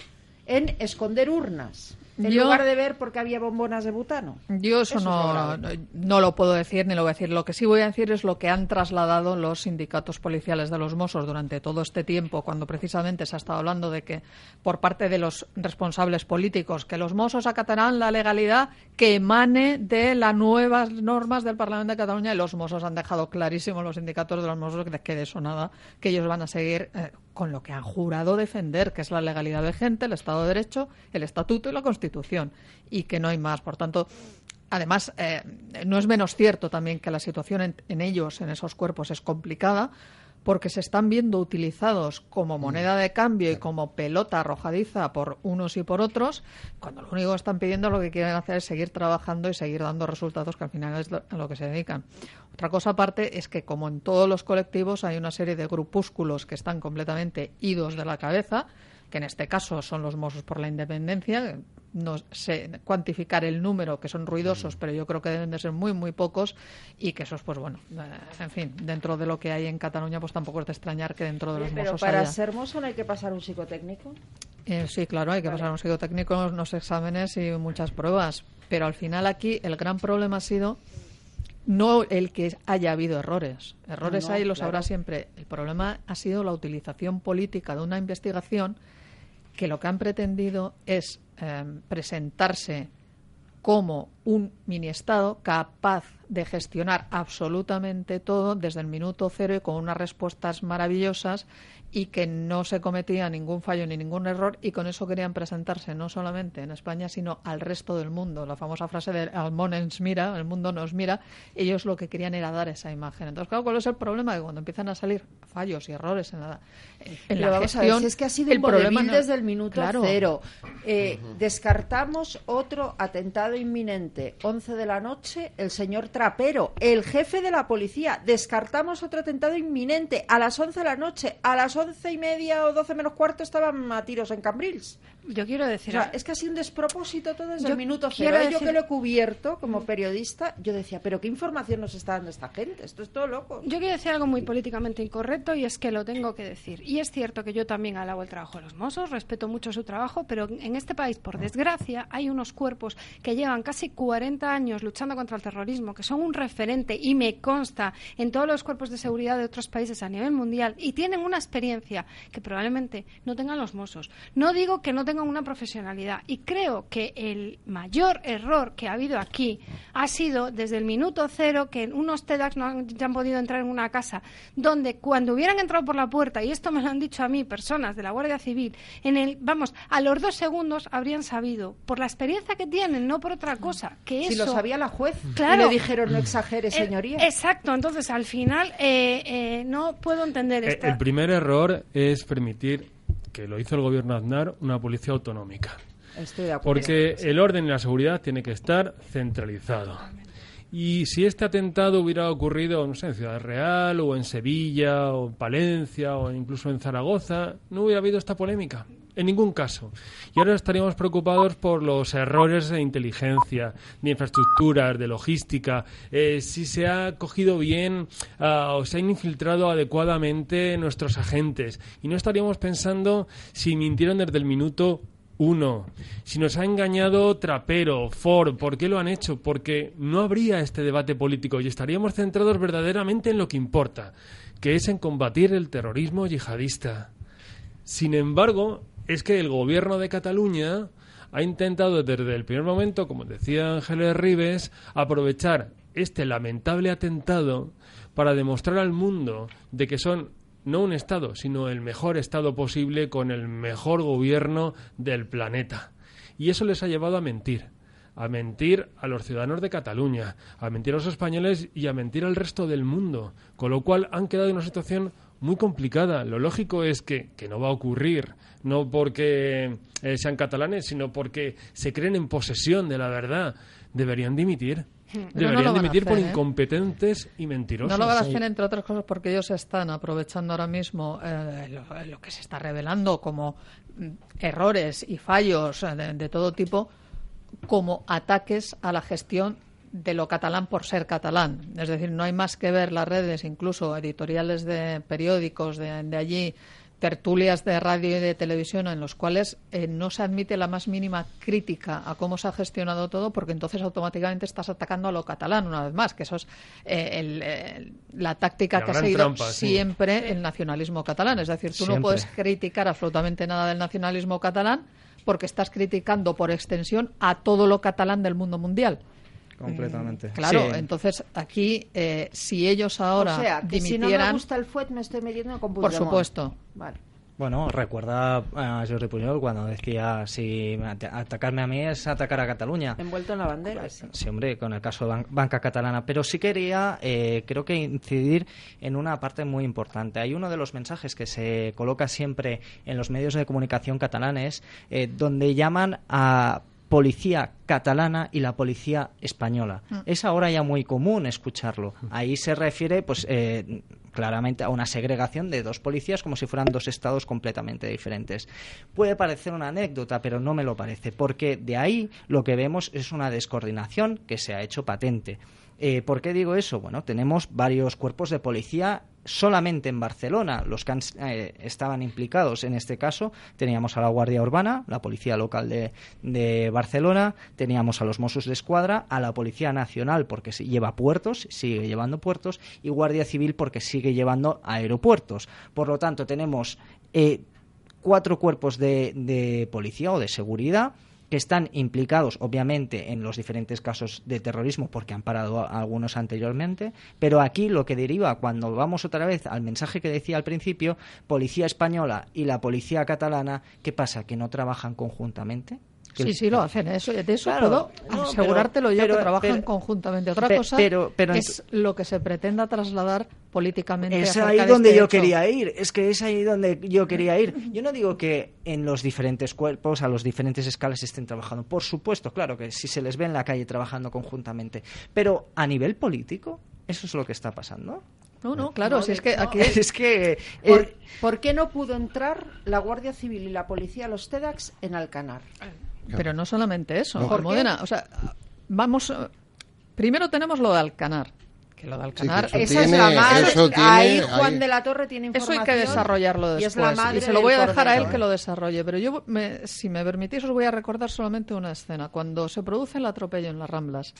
en esconder urnas en lugar de ver porque había bombonas de butano. Yo eso, no, no, lo puedo decir ni lo voy a decir. Lo que sí voy a decir es lo que han trasladado los sindicatos policiales de los Mossos durante todo este tiempo, cuando precisamente se ha estado hablando de que por parte de los responsables políticos que los Mossos acatarán la legalidad que emane de las nuevas normas del Parlamento de Cataluña y los Mossos han dejado clarísimo los sindicatos de los Mossos que de eso nada, que ellos van a seguir eh, con lo que han jurado defender, que es la legalidad vigente, el Estado de Derecho, el Estatuto y la Constitución, y que no hay más. Por tanto, además, eh, no es menos cierto también que la situación en ellos, en esos cuerpos, es complicada, porque se están viendo utilizados como moneda de cambio y como pelota arrojadiza por unos y por otros, cuando lo único que están pidiendo lo que quieren hacer es seguir trabajando y seguir dando resultados que al final es a lo que se dedican. Otra cosa aparte es que como en todos los colectivos hay una serie de grupúsculos que están completamente idos de la cabeza, que en este caso son los Mossos por la Independencia, no sé cuantificar el número, que son ruidosos, mm. pero yo creo que deben de ser muy, muy pocos y que esos, pues bueno, eh, en fin, dentro de lo que hay en Cataluña, pues tampoco es de extrañar que dentro de los Pero para ser mozo no hay que pasar un psicotécnico. Eh, sí, claro, hay que pasar un psicotécnico, unos exámenes y muchas pruebas. Pero al final aquí el gran problema ha sido no el que haya habido errores. Errores hay, los habrá siempre. El problema ha sido la utilización política de una investigación que lo que han pretendido es Em, presentarse como un mini-estado capaz de gestionar absolutamente todo desde el minuto cero y con unas respuestas maravillosas y que no se cometía ningún fallo ni ningún error y con eso querían presentarse no solamente en España sino al resto del mundo. La famosa frase de al ens mira, el mundo nos mira, ellos lo que querían era dar esa imagen. Entonces, claro, ¿cuál es el problema? Que cuando empiezan a salir fallos y errores en la, en la gestión, es que ha sido el problema desde el minuto cero. Eh, descartamos otro atentado inminente. 11 de la noche, el señor Trapero, el jefe de la policía. Descartamos otro atentado inminente a las 11 de la noche. A las once y media o doce menos cuarto estaban a tiros en Cambrils. Yo quiero decir... O sea, es que ha sido un despropósito todo desde Yo el minuto cero. ¿eh? Yo decir- que lo he cubierto como periodista, yo decía, pero ¿qué información nos está dando esta gente? Esto es todo loco. Yo quiero decir algo muy políticamente incorrecto y es que lo tengo que decir. Y es cierto que yo también alabo el trabajo de los mozos, respeto mucho su trabajo, pero en este país, por desgracia, hay unos cuerpos que llevan casi 40 años luchando contra el terrorismo, que son un referente y me consta en todos los cuerpos de seguridad de otros países a nivel mundial y tienen una experiencia que probablemente no tengan los mozos. No digo que no tengan una profesionalidad y creo que el mayor error que ha habido aquí ha sido desde el minuto cero que unos TEDx no han, ya han podido entrar en una casa donde cuando hubieran entrado por la puerta, y esto me lo han dicho a mí personas de la Guardia Civil, en el, vamos, a los dos segundos habrían sabido, por la experiencia que tienen, no por otra cosa, que Si eso... lo sabía la juez, Claro. y le dijeron no exagere, Eh, señoría. exacto, entonces al final eh, eh, no puedo entender Eh, esta... El primer error es permitir, que lo hizo el gobierno Aznar, una policía autonómica. Estoy de acuerdo. Porque el orden y la seguridad tiene que estar centralizado. Y si este atentado hubiera ocurrido, no sé, en Ciudad Real, o en Sevilla, o en Palencia, o incluso en Zaragoza, no hubiera habido esta polémica. En ningún caso. Y ahora estaríamos preocupados por los errores de inteligencia, de infraestructuras, de logística, eh, si se ha cogido bien ah, o se han infiltrado adecuadamente nuestros agentes. Y no estaríamos pensando si mintieron desde el minuto uno. Si nos ha engañado Trapero, Ford, ¿por qué lo han hecho? Porque no habría este debate político y estaríamos centrados verdaderamente en lo que importa, que es en combatir el terrorismo yihadista. Sin embargo, es que el gobierno de Cataluña ha intentado desde el primer momento, como decía Ángeles Rives, aprovechar este lamentable atentado para demostrar al mundo de que son no un Estado, sino el mejor Estado posible con el mejor gobierno del planeta. Y eso les ha llevado a mentir. A mentir a los ciudadanos de Cataluña, a mentir a los españoles y a mentir al resto del mundo. Con lo cual han quedado en una situación muy complicada. Lo lógico es que, que no va a ocurrir, no porque eh, sean catalanes, sino porque se creen en posesión de la verdad. Deberían dimitir. Pero no Deberían dimitir por ¿eh? incompetentes y mentirosos. No lo van a hacer, entre otras cosas, porque ellos están aprovechando ahora mismo eh, lo, lo que se está revelando como mm, errores y fallos de, de todo tipo como ataques a la gestión de lo catalán por ser catalán. Es decir, no hay más que ver las redes, incluso editoriales de periódicos de, de allí, tertulias de radio y de televisión en los cuales eh, no se admite la más mínima crítica a cómo se ha gestionado todo, porque entonces automáticamente estás atacando a lo catalán una vez más, que eso es eh, el- el- la táctica La que ha seguido trampa, sí. siempre el nacionalismo catalán. Es decir, tú no puedes criticar absolutamente nada del nacionalismo catalán porque estás criticando por extensión a todo lo catalán del mundo mundial. Completamente. Claro, Sí. entonces aquí, eh, si ellos ahora o sea, que si no me gusta el fuet me estoy metiendo con por supuesto. Vale. Bueno, recuerda a Jordi Puyol cuando decía si at- atacarme a mí es atacar a Cataluña. Envuelto en la bandera, sí. Sí, hombre, con el caso de Ban- Banca Catalana. Pero sí quería, eh, creo que incidir en una parte muy importante. Hay uno de los mensajes que se coloca siempre en los medios de comunicación catalanes, eh, donde llaman a policía catalana y la policía española. Mm. Es ahora ya muy común escucharlo. Ahí se refiere, pues, eh, claramente a una segregación de dos policías como si fueran dos estados completamente diferentes. Puede parecer una anécdota, pero no me lo parece, porque de ahí lo que vemos es una descoordinación que se ha hecho patente. Eh, ¿Por qué digo eso? Bueno, tenemos varios cuerpos de policía solamente en Barcelona, los que han- eh, estaban implicados en este caso. Teníamos a la Guardia Urbana, la Policía Local de, Barcelona, teníamos a los Mossos de Escuadra, a la Policía Nacional porque lleva puertos, sigue llevando puertos, y Guardia Civil porque sigue llevando aeropuertos. Por lo tanto, tenemos eh, cuatro cuerpos de policía o de seguridad que están implicados, obviamente, en los diferentes casos de terrorismo, porque han parado a- algunos anteriormente, pero aquí lo que deriva, cuando vamos otra vez al mensaje que decía al principio, policía española y la policía catalana, ¿qué pasa? ¿Que no trabajan conjuntamente? Que- Sí, sí, lo hacen. Eso, de eso Claro, puedo no, asegurártelo pero- yo pero- que trabajan pero- conjuntamente. Otra cosa pero- pero es lo que se pretenda trasladar políticamente. Es ahí de donde este yo hecho. quería ir, es que es ahí donde yo quería ir. Yo no digo que en los diferentes cuerpos, a los diferentes escalas estén trabajando. Por supuesto, claro que si se les ve en la calle trabajando conjuntamente. Pero a nivel político, ¿eso es lo que está pasando? No, no, claro, No, si es que aquí es- [laughs] Es que ¿Por, eh, por qué no pudo entrar la Guardia Civil y la policía a los TEDx en Alcanar? Pero no solamente eso, No. Almudena. O sea, vamos. eh, Primero tenemos lo de Alcanar. Que lo de Alcanar. Esa es la madre. eso tiene ahí Juan ahí- de la Torre tiene Eso hay información. que desarrollarlo Y después. es la madre se lo voy a dejar a él que lo desarrolle. Pero yo, me- si me permitís, os voy a recordar solamente una escena. Cuando se produce el atropello en las Ramblas,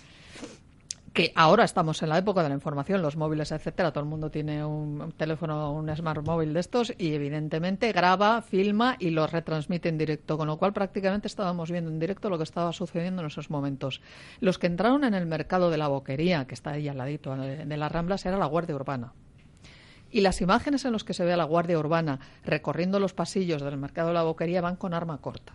que ahora estamos en la época de la información, los móviles, etcétera, todo el mundo tiene un teléfono, un smart móvil de estos y evidentemente graba, filma y lo retransmite en directo, con lo cual prácticamente estábamos viendo en directo lo que estaba sucediendo en esos momentos. Los que entraron en el mercado de la boquería, que está ahí al ladito de, las Ramblas, era la Guardia Urbana. Y las imágenes en las que se ve a la Guardia Urbana recorriendo los pasillos del mercado de la boquería van con arma corta.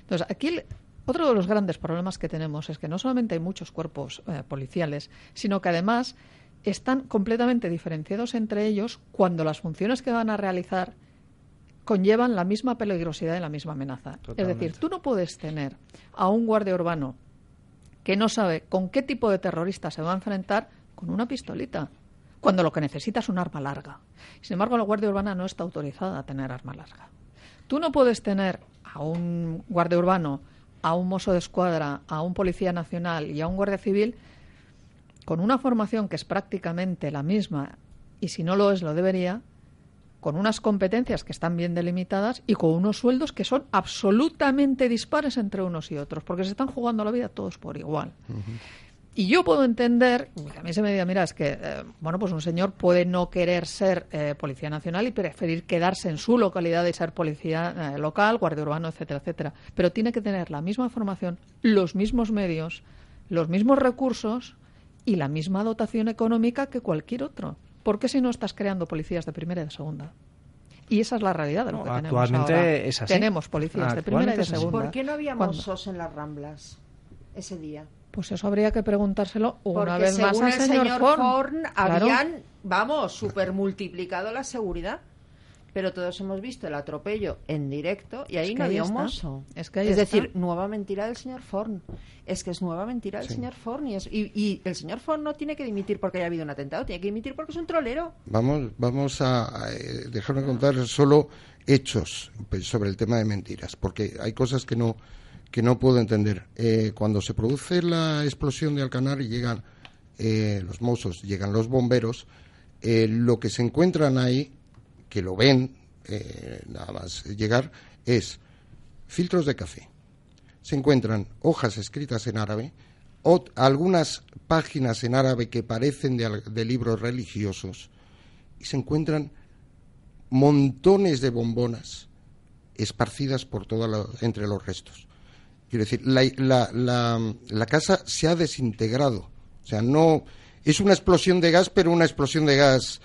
Entonces, aquí otro de los grandes problemas que tenemos es que no solamente hay muchos cuerpos eh, policiales, sino que además están completamente diferenciados entre ellos cuando las funciones que van a realizar conllevan la misma peligrosidad y la misma amenaza. Es decir, tú no puedes tener a un guardia urbano que no sabe con qué tipo de terrorista se va a enfrentar con una pistolita, cuando lo que necesita es un arma larga. Sin embargo, la Guardia Urbana no está autorizada a tener arma larga. Tú no puedes tener a un guardia urbano, a un mozo de escuadra, a un policía nacional y a un guardia civil con una formación que es prácticamente la misma y si no lo es, lo debería, con unas competencias que están bien delimitadas y con unos sueldos que son absolutamente dispares entre unos y otros, porque se están jugando la vida todos por igual. Y yo puedo entender, que a mí se me diga, mira, es que, eh, bueno, pues un señor puede no querer ser eh, policía nacional y preferir quedarse en su localidad y ser policía eh, local, guardia urbano, etcétera, etcétera. Pero tiene que tener la misma formación, los mismos medios, los mismos recursos y la misma dotación económica que cualquier otro. ¿Por qué si no estás creando policías de primera y de segunda? Y esa es la realidad de lo No, que tenemos actualmente ahora. es así. Tenemos policías de primera y de segunda. ¿Por qué no había mozos en las Ramblas ese día? Pues eso habría que preguntárselo una Porque vez más al el señor, señor Forn. Forn Claro. habían, vamos, super multiplicado la seguridad. Pero todos hemos visto el atropello en directo y ahí Es que no había un mozo. Es que es decir, nueva mentira del señor Forn. Es que es nueva mentira del Sí. señor Forn. Y, es- y- y el señor Forn no tiene que dimitir porque haya habido un atentado, tiene que dimitir porque es un trolero. Vamos, vamos a, a, eh, dejarme contar solo hechos pues, sobre el tema de mentiras, porque hay cosas que no que no puedo entender. Eh, cuando se produce la explosión de Alcanar y llegan eh, los mozos, llegan los bomberos, eh, lo que se encuentran ahí, que lo ven nada más llegar, es filtros de café. Se encuentran hojas escritas en árabe, algunas páginas en árabe que parecen de libros religiosos, y se encuentran montones de bombonas esparcidas por toda la- entre los restos. Quiero decir, la, la- la- la casa se ha desintegrado. O sea, no. Es una explosión de gas, pero una explosión de gas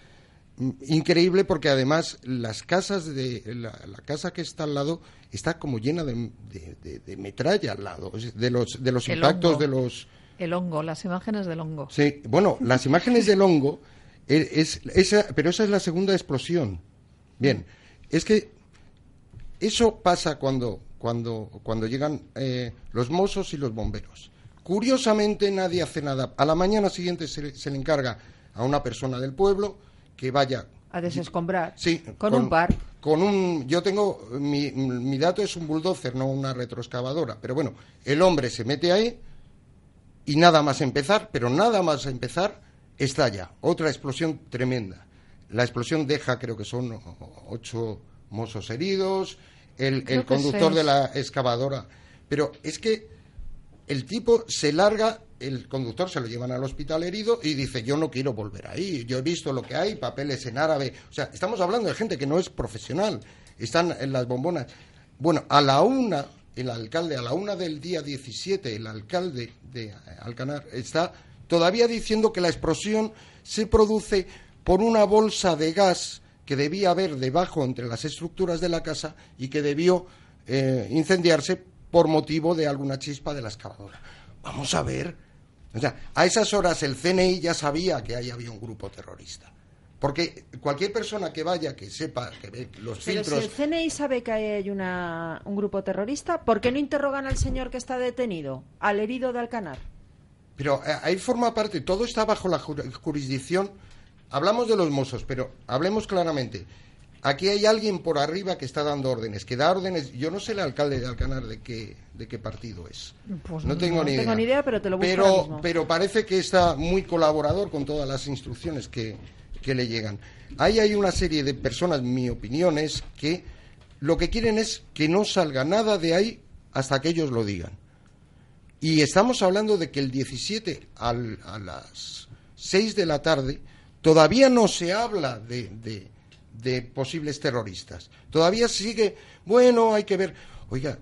increíble porque además las casas de. La, la casa que está al lado está como llena de, de- de- de metralla al lado, de los, de los El impactos hongo. de los. El hongo, las imágenes del hongo. Sí, bueno, las imágenes del hongo, eh, es, esa, pero esa es la segunda explosión. Bien, es que eso pasa cuando, cuando, cuando llegan eh, los mozos y los bomberos. Curiosamente nadie hace nada. A la mañana siguiente se, le- se le encarga a una persona del pueblo que vaya A desescombrar. Sí, Con un par. Con un, yo tengo, mi, mi dato es un bulldozer, no una retroexcavadora. Pero bueno, el hombre se mete ahí y nada más empezar, pero nada más empezar, estalla. Otra explosión tremenda. La explosión deja, creo que son ocho mozos heridos, el, el conductor de la excavadora. Pero es que el tipo se larga, el conductor se lo llevan al hospital herido y dice, yo no quiero volver ahí, yo he visto lo que hay, papeles en árabe. O sea, estamos hablando de gente que no es profesional, están en las bombonas. Bueno, a la una, el alcalde, a la una del día 17, el alcalde de Alcanar está todavía diciendo que la explosión se produce por una bolsa de gas que debía haber debajo entre las estructuras de la casa y que debió eh, incendiarse por motivo de alguna chispa de la excavadora. Vamos a ver. O sea, a esas horas el CNI ya sabía que ahí había un grupo terrorista. Porque cualquier persona que vaya, que sepa, que ve los Pero filtros... si el CNI sabe que hay una, un grupo terrorista, ¿por qué no interrogan al señor que está detenido, al herido de Alcanar? Pero eh, ahí forma parte, todo está bajo la jur- jurisdicción hablamos de los mozos, pero hablemos claramente. Aquí hay alguien por arriba que está dando órdenes, que da órdenes. Yo no sé el alcalde de Alcanar de qué, de qué partido es. Pues no tengo ni idea. tengo ni idea, pero te lo busco ahora pero, mismo. pero parece que está muy colaborador con todas las instrucciones que, que le llegan. Ahí hay una serie de personas, mi opinión es que lo que quieren es que no salga nada de ahí hasta que ellos lo digan. Y estamos hablando de que el 17 al- a las 6 de la tarde todavía no se habla de, de- de posibles terroristas. Todavía sigue, bueno, hay que ver. Oiga,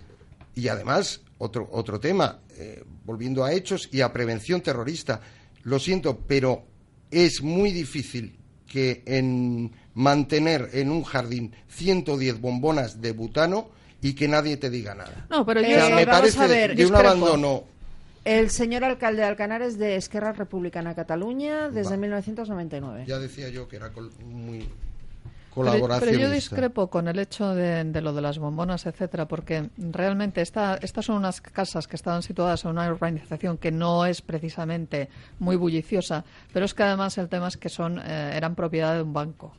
y además, otro, otro tema, eh, volviendo a hechos y a prevención terrorista, lo siento, pero es muy difícil que en mantener en un jardín 110 bombonas de butano y que nadie te diga nada. No, pero O yo sea, me parece a ver, de un discrepo. abandono. El señor alcalde de Alcanar es de Esquerra Republicana Cataluña desde Va. 1999. Ya decía yo que era col- muy Pero, colaboración. pero yo discrepo con el hecho de, de lo de las bombonas, etcétera, porque realmente esta, estas son unas casas que estaban situadas en una urbanización que no es precisamente muy bulliciosa, pero es que además el tema es que son eh, eran propiedad de un banco,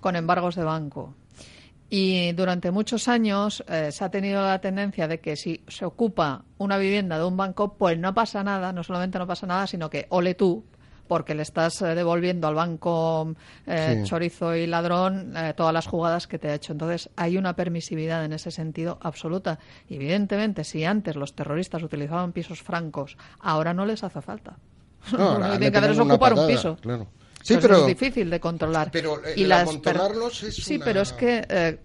con embargos de banco. Y durante muchos años eh, se ha tenido la tendencia de que si se ocupa una vivienda de un banco, pues no pasa nada, no solamente no pasa nada, sino que ole tú, porque le estás eh, devolviendo al banco eh, Sí. chorizo y ladrón eh, todas las jugadas que te ha hecho. Entonces hay una permisividad en ese sentido absoluta. Evidentemente, si antes los terroristas utilizaban pisos francos, ahora no les hace falta. [laughs] No, Lo que tienen que hacer es ocupar un piso. claro. Sí, Entonces pero- es difícil de controlar. Pero, eh, y el las amontonarlos es Sí, una- pero es que eh,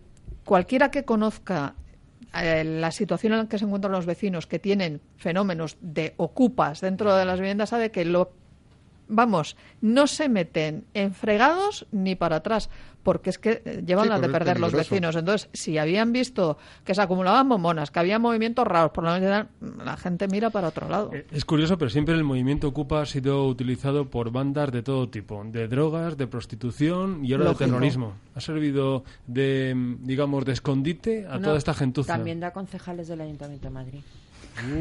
cualquiera que conozca eh, la situación en la que se encuentran los vecinos que tienen fenómenos de ocupas dentro de las viviendas sabe que lo vamos, no se meten en fregados ni para atrás, porque es que eh, llevan Sí, las de perder los vecinos. Entonces, si habían visto que se acumulaban bombonas, que había movimientos raros por la noche, la gente mira para otro lado. Es curioso, pero siempre el movimiento Ocupa ha sido utilizado por bandas de todo tipo, de drogas, de prostitución y ahora Lógico. de terrorismo. Ha servido de, mm, digamos, de escondite a No, toda esta gentuza. También da concejales del Ayuntamiento de Madrid.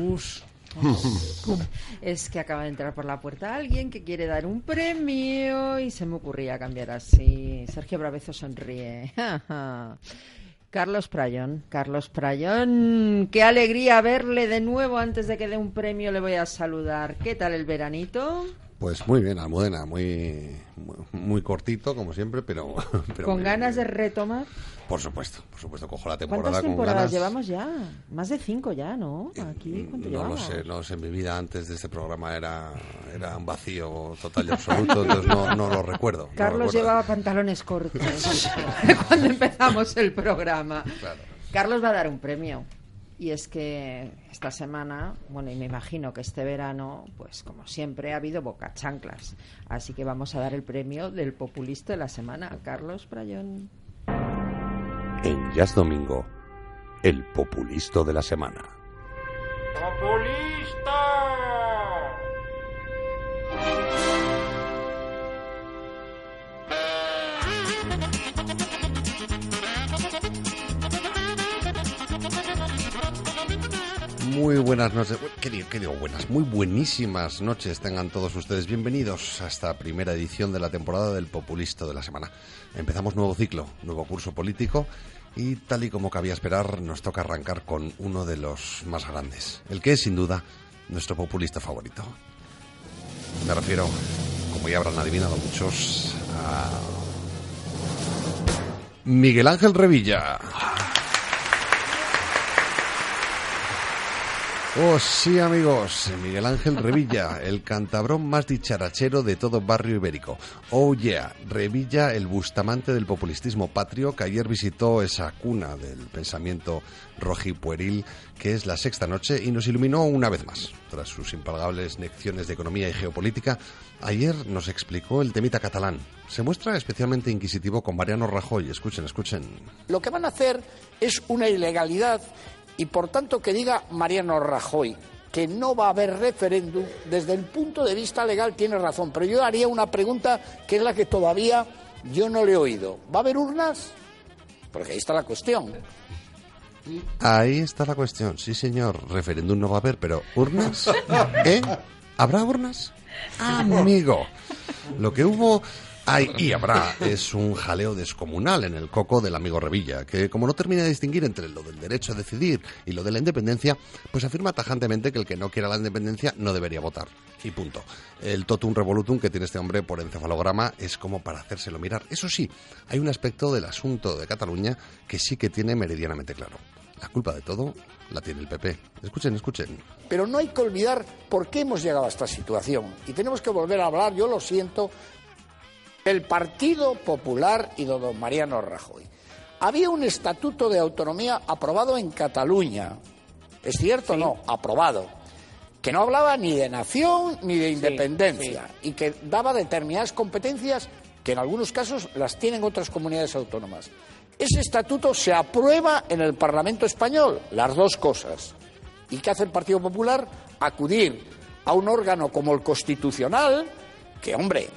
Us. [laughs] Es que acaba de entrar por la puerta alguien que quiere dar un premio y se me ocurría cambiar así. Sergio Bravezo sonríe. [laughs] Carlos Prayón, Carlos Prayón, qué alegría verle de nuevo. Antes de que dé un premio le voy a saludar. ¿Qué tal el veranito? Pues muy bien, Almudena, muy, muy, muy cortito, como siempre, pero... [laughs] pero ¿Con ganas de retomar? Por supuesto, por supuesto, cojo la temporada ¿Cuántas con temporadas ganas. llevamos ya? Más de cinco ya, ¿no? Aquí, ¿cuánto No lo sé, no lo sé. Mi vida antes de este programa era, era un vacío total y absoluto, entonces no, no lo recuerdo. no Carlos recuerdo. llevaba pantalones cortos [laughs] cuando empezamos el programa. Carlos va a dar un premio. Y es que esta semana, bueno, y me imagino que este verano, pues como siempre, ha habido boca chanclas. Así que vamos a dar el premio del populista de la semana, Carlos Brayón. En Jazz Domingo, el populisto de la semana. Muy buenas noches, ¿qué digo, buenas? Muy buenísimas noches tengan todos ustedes. Bienvenidos a esta primera edición de la temporada del Populista de la Semana. Empezamos nuevo ciclo, nuevo curso político y tal y como cabía esperar nos toca arrancar con uno de los más grandes, el que es sin duda nuestro populista favorito. Me refiero, como ya habrán adivinado muchos, a Miguel Ángel Revilla. Oh, sí, amigos. Miguel Ángel Revilla, el cantabrón más dicharachero de todo barrio ibérico. Oh, yeah. Revilla, el bustamante del populistismo patrio, que ayer visitó esa cuna del pensamiento rojipueril, que es la sexta noche, y nos iluminó una vez más. Tras sus impagables lecciones de economía y geopolítica, ayer nos explicó el temita catalán. Se muestra especialmente inquisitivo con Mariano Rajoy. Escuchen, escuchen. Lo que van a hacer es una ilegalidad y por tanto que diga Mariano Rajoy que no va a haber referéndum, desde el punto de vista legal tiene razón, pero yo haría una pregunta que es la que todavía yo no le he oído. ¿Va a haber urnas? Porque ahí está la cuestión. Ahí está la cuestión. Sí, señor. Referéndum no va a haber, pero urnas. [laughs] ¿Eh? ¿Habrá urnas? Amigo. Lo que hubo hay y habrá es un jaleo descomunal en el coco del amigo Revilla, que como no termina de distinguir entre lo del derecho a decidir y lo de la independencia, pues afirma tajantemente que el que no quiera la independencia no debería votar. Y punto. El totum revolutum que tiene este hombre por encefalograma es como para hacérselo mirar. Eso sí, hay un aspecto del asunto de Cataluña que sí que tiene meridianamente claro. La culpa de todo la tiene el PP. Escuchen, escuchen. Pero no hay que olvidar por qué hemos llegado a esta situación. Y tenemos que volver a hablar, yo lo siento, el Partido Popular y de don Mariano Rajoy. Había un estatuto de autonomía aprobado en Cataluña. ¿Es cierto o no? Aprobado. Que no hablaba ni de nación ni de independencia y que daba determinadas competencias que en algunos casos las tienen otras comunidades autónomas. Ese estatuto se aprueba en el Parlamento español, las dos cosas. ¿Y qué hace el Partido Popular? Acudir a un órgano como el Constitucional, que, hombre,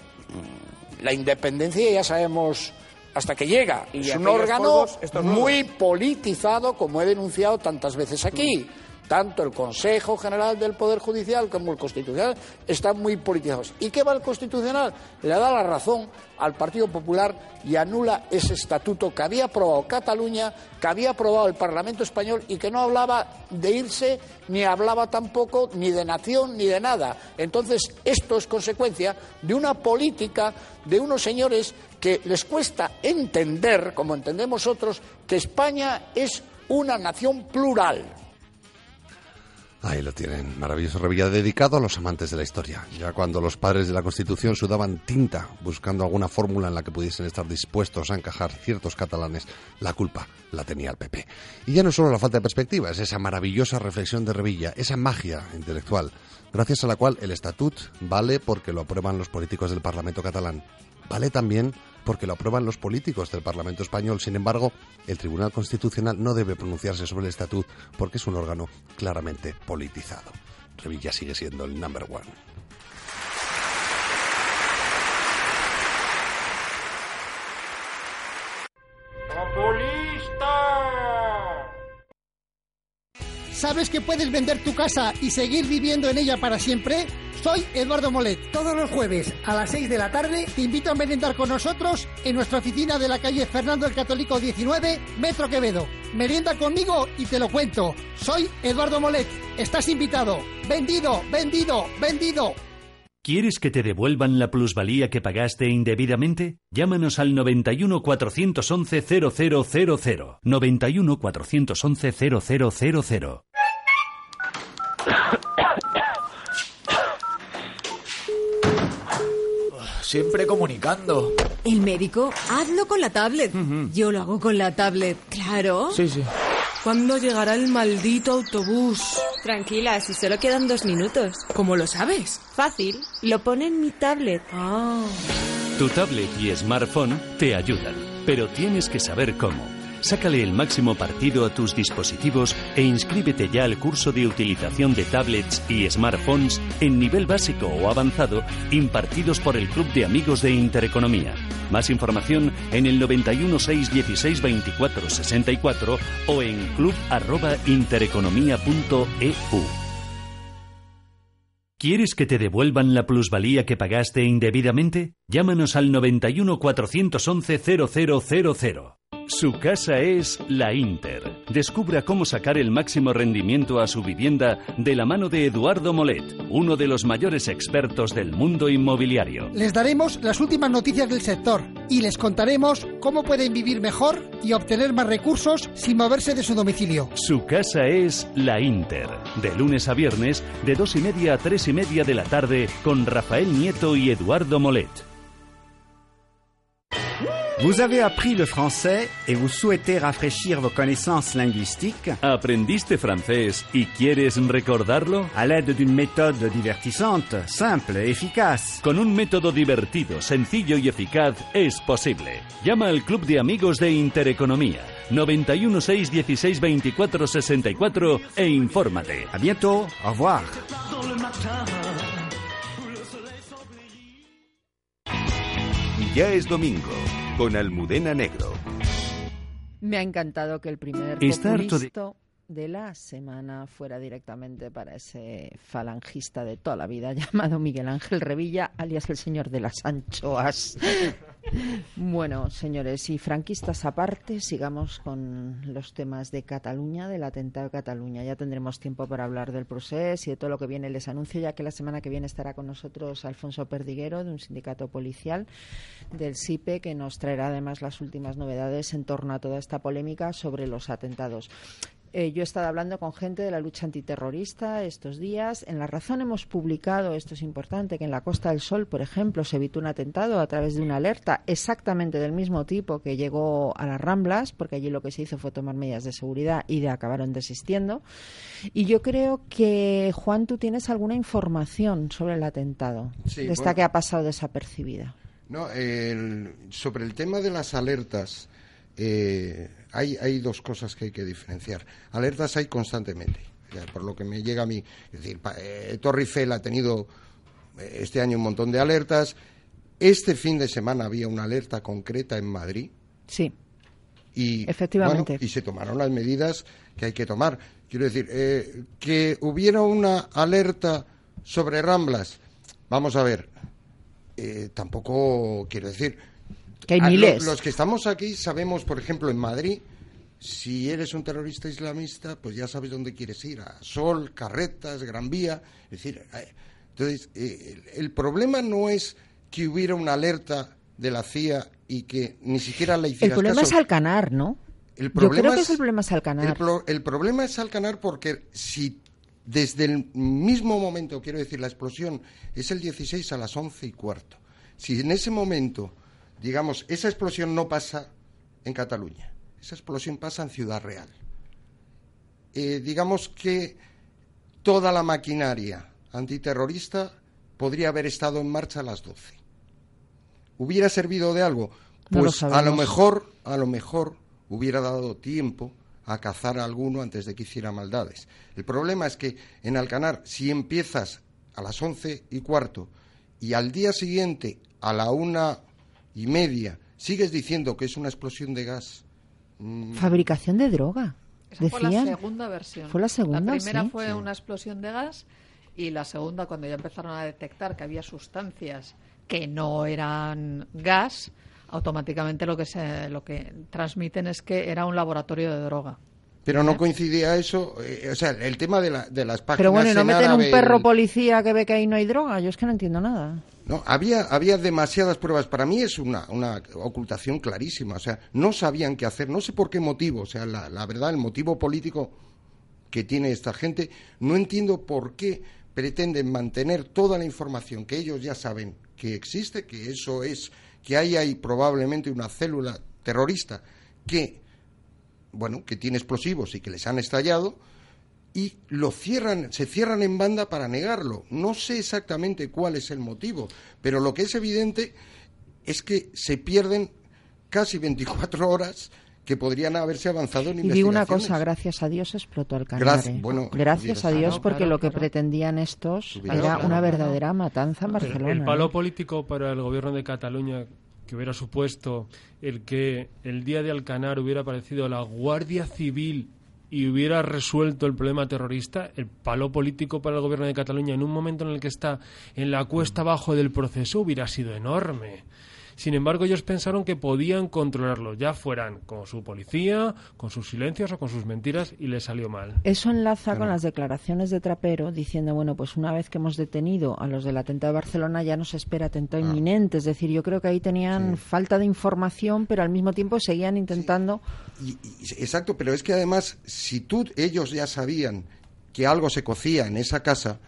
la independencia ya sabemos hasta que llega. Y es un órgano muy politizado, como he denunciado tantas veces aquí. Tanto el Consejo General del Poder Judicial como el Constitucional están muy politizados. ¿Y qué va el Constitucional? Le da la razón al Partido Popular y anula ese estatuto que había aprobado Cataluña, que había aprobado el Parlamento Español y que no hablaba de irse, ni hablaba tampoco ni de nación ni de nada. Entonces, esto es consecuencia de una política de unos señores que les cuesta entender, como entendemos otros, que España es una nación plural. Ahí lo tienen, maravilloso Revilla dedicado a los amantes de la historia. Ya cuando los padres de la Constitución sudaban tinta buscando alguna fórmula en la que pudiesen estar dispuestos a encajar ciertos catalanes, la culpa la tenía el PP. Y ya no solo la falta de perspectiva, es esa maravillosa reflexión de Revilla, esa magia intelectual, gracias a la cual el estatut vale porque lo aprueban los políticos del Parlamento catalán. Vale también porque lo aprueban los políticos del Parlamento español. Sin embargo, el Tribunal Constitucional no debe pronunciarse sobre el estatut porque es un órgano claramente politizado. Revilla sigue siendo el number one. ¿Sabes que puedes vender tu casa y seguir viviendo en ella para siempre? Soy Eduardo Molet. Todos los jueves a las 6 de la tarde te invito a merendar con nosotros en nuestra oficina de la calle Fernando el Católico 19, Metro Quevedo. Merienda conmigo y te lo cuento. Soy Eduardo Molet. Estás invitado. Vendido, vendido, vendido. ¿Quieres que te devuelvan la plusvalía que pagaste indebidamente? Llámanos al 91 411 0000. 91 411 0000. Siempre comunicando. El médico, hazlo con la tablet. Yo lo hago con la tablet, claro. Sí, sí. ¿Cuándo llegará el maldito autobús? Tranquila, si solo quedan dos minutos. ¿Cómo lo sabes? Fácil, lo pone en mi tablet. Ah. Tu tablet y smartphone te ayudan, pero tienes que saber cómo. Sácale el máximo partido a tus dispositivos e inscríbete ya al curso de utilización de tablets y smartphones en nivel básico o avanzado impartidos por el Club de Amigos de Intereconomía. Más información en el 91 616 24 64 o en club@intereconomía.eu. ¿Quieres que te devuelvan la plusvalía que pagaste indebidamente? Llámanos al 91 411 0000. Su casa es La Inter. Descubra cómo sacar el máximo rendimiento a su vivienda de la mano de Eduardo Molet, uno de los mayores expertos del mundo inmobiliario. Les daremos las últimas noticias del sector y les contaremos cómo pueden vivir mejor y obtener más recursos sin moverse de su domicilio. Su casa es La Inter. De lunes a viernes, de dos y media a tres y media de la tarde, con Rafael Nieto y Eduardo Molet. Vous avez appris le français et vous souhaitez rafraîchir vos connaissances linguistiques ¿Aprendiste francés y quieres recordarlo? à l'aide d'une méthode divertissante, simple et efficace. Con un método divertido, sencillo y eficaz es posible. Llama al Club de Amigos de Intereconomía 91 6 16 24 64 e infórmate. A bientôt, au revoir. Ya es domingo, con Almudena Negro. Me ha encantado que el primer Está harto de- populisto de la semana fuera directamente para ese falangista de toda la vida [laughs] llamado Miguel Ángel Revilla, alias el señor de las anchoas. [laughs] bueno, señores, y franquistas aparte, sigamos con los temas de Cataluña, del atentado de Cataluña. Ya tendremos tiempo para hablar del proceso y de todo lo que viene. Les anuncio ya que la semana que viene estará con nosotros Alfonso Perdiguero, de un sindicato policial del SIPE, que nos traerá además las últimas novedades en torno a toda esta polémica sobre los atentados. Eh, yo he estado hablando con gente de la lucha antiterrorista estos días. En La Razón hemos publicado, esto es importante, que en la Costa del Sol, por ejemplo, se evitó un atentado a través de una alerta exactamente del mismo tipo que llegó a las Ramblas, porque allí lo que se hizo fue tomar medidas de seguridad y de acabaron desistiendo. Y yo creo que, Juan, tú tienes alguna información sobre el atentado, Sí, de esta bueno. que ha pasado desapercibida. No, el- sobre el tema de las alertas, eh, hay, hay dos cosas que hay que diferenciar. Alertas hay constantemente, por lo que me llega a mí. Es decir, eh, Torre Eiffel ha tenido eh, este año un montón de alertas. Este fin de semana había una alerta concreta en Madrid. Sí. Y, Efectivamente. bueno, y se tomaron las medidas que hay que tomar. Quiero decir, eh, que hubiera una alerta sobre Ramblas, vamos a ver, eh, tampoco quiero decir. Que hay a lo- miles. los que estamos aquí sabemos, por ejemplo, en Madrid, si eres un terrorista islamista, pues ya sabes dónde quieres ir, a Sol, Carretas, Gran Vía. Es decir, eh, entonces, eh, el, el problema no es que hubiera una alerta de la CIA y que ni siquiera la hiciera El problema es Alcanar, ¿no? el Yo problema creo que es el problema es Alcanar. El, pro- el problema es Alcanar porque si desde el mismo momento, quiero decir, la explosión es el 16 a las 11 y cuarto, si en ese momento, digamos, esa explosión no pasa en Cataluña, esa explosión pasa en Ciudad Real, eh, digamos que toda la maquinaria antiterrorista podría haber estado en marcha a las 12. ¿Hubiera servido de algo? No lo Pues a lo mejor, a lo mejor hubiera dado tiempo a cazar a alguno antes de que hiciera maldades. El problema es que en Alcanar, si empiezas a las once y cuarto y al día siguiente a la una y media sigues diciendo que es una explosión de gas, mm, Fabricación de droga. Esa fue la segunda versión. Fue la segunda, primera sí. fue Sí. una explosión de gas y la segunda, cuando ya empezaron a detectar que había sustancias que no eran gas, automáticamente lo que se, lo que transmiten es que era un laboratorio de droga. pero no coincidía eso, eh, o sea, el tema de, la- de las páginas Pero bueno, ¿y no en meten un perro el- policía que ve que ahí no hay droga? Yo es que no entiendo nada. No, había, había demasiadas pruebas. Para mí es una, una ocultación clarísima. O sea, no sabían qué hacer. No sé por qué motivo. O sea, la, la verdad, el motivo político que tiene esta gente, no entiendo por qué pretenden mantener toda la información que ellos ya saben que existe, que eso es, que ahí hay probablemente una célula terrorista que, bueno, que tiene explosivos y que les han estallado, y lo cierran, se cierran en banda para negarlo. No sé exactamente cuál es el motivo, pero lo que es evidente es que se pierden casi 24 horas que podrían haberse avanzado en Y digo una investigaciones. cosa, gracias a Dios explotó el canal. Gracias- ¿eh? bueno, gracias a Dios estado. porque Claro, lo que claro. pretendían estos era una Claro. verdadera matanza en El- Barcelona. El palo ¿eh? político para el gobierno de Cataluña que hubiera supuesto el que el día de Alcanar hubiera aparecido la Guardia Civil y hubiera resuelto el problema terrorista, el palo político para el gobierno de Cataluña en un momento en el que está en la cuesta abajo del proceso hubiera sido enorme. Sin embargo, ellos pensaron que podían controlarlo, ya fueran con su policía, con sus silencios o con sus mentiras, y les salió mal. Eso enlaza con las declaraciones de Trapero diciendo, bueno, pues una vez que hemos detenido a los del atentado de Barcelona ya nos espera atentado Ah. inminente. Es decir, yo creo que ahí tenían falta de información, pero al mismo tiempo seguían intentando... Y- y- exacto, pero es que además, si tú, ellos ya sabían que algo se cocía en esa casa,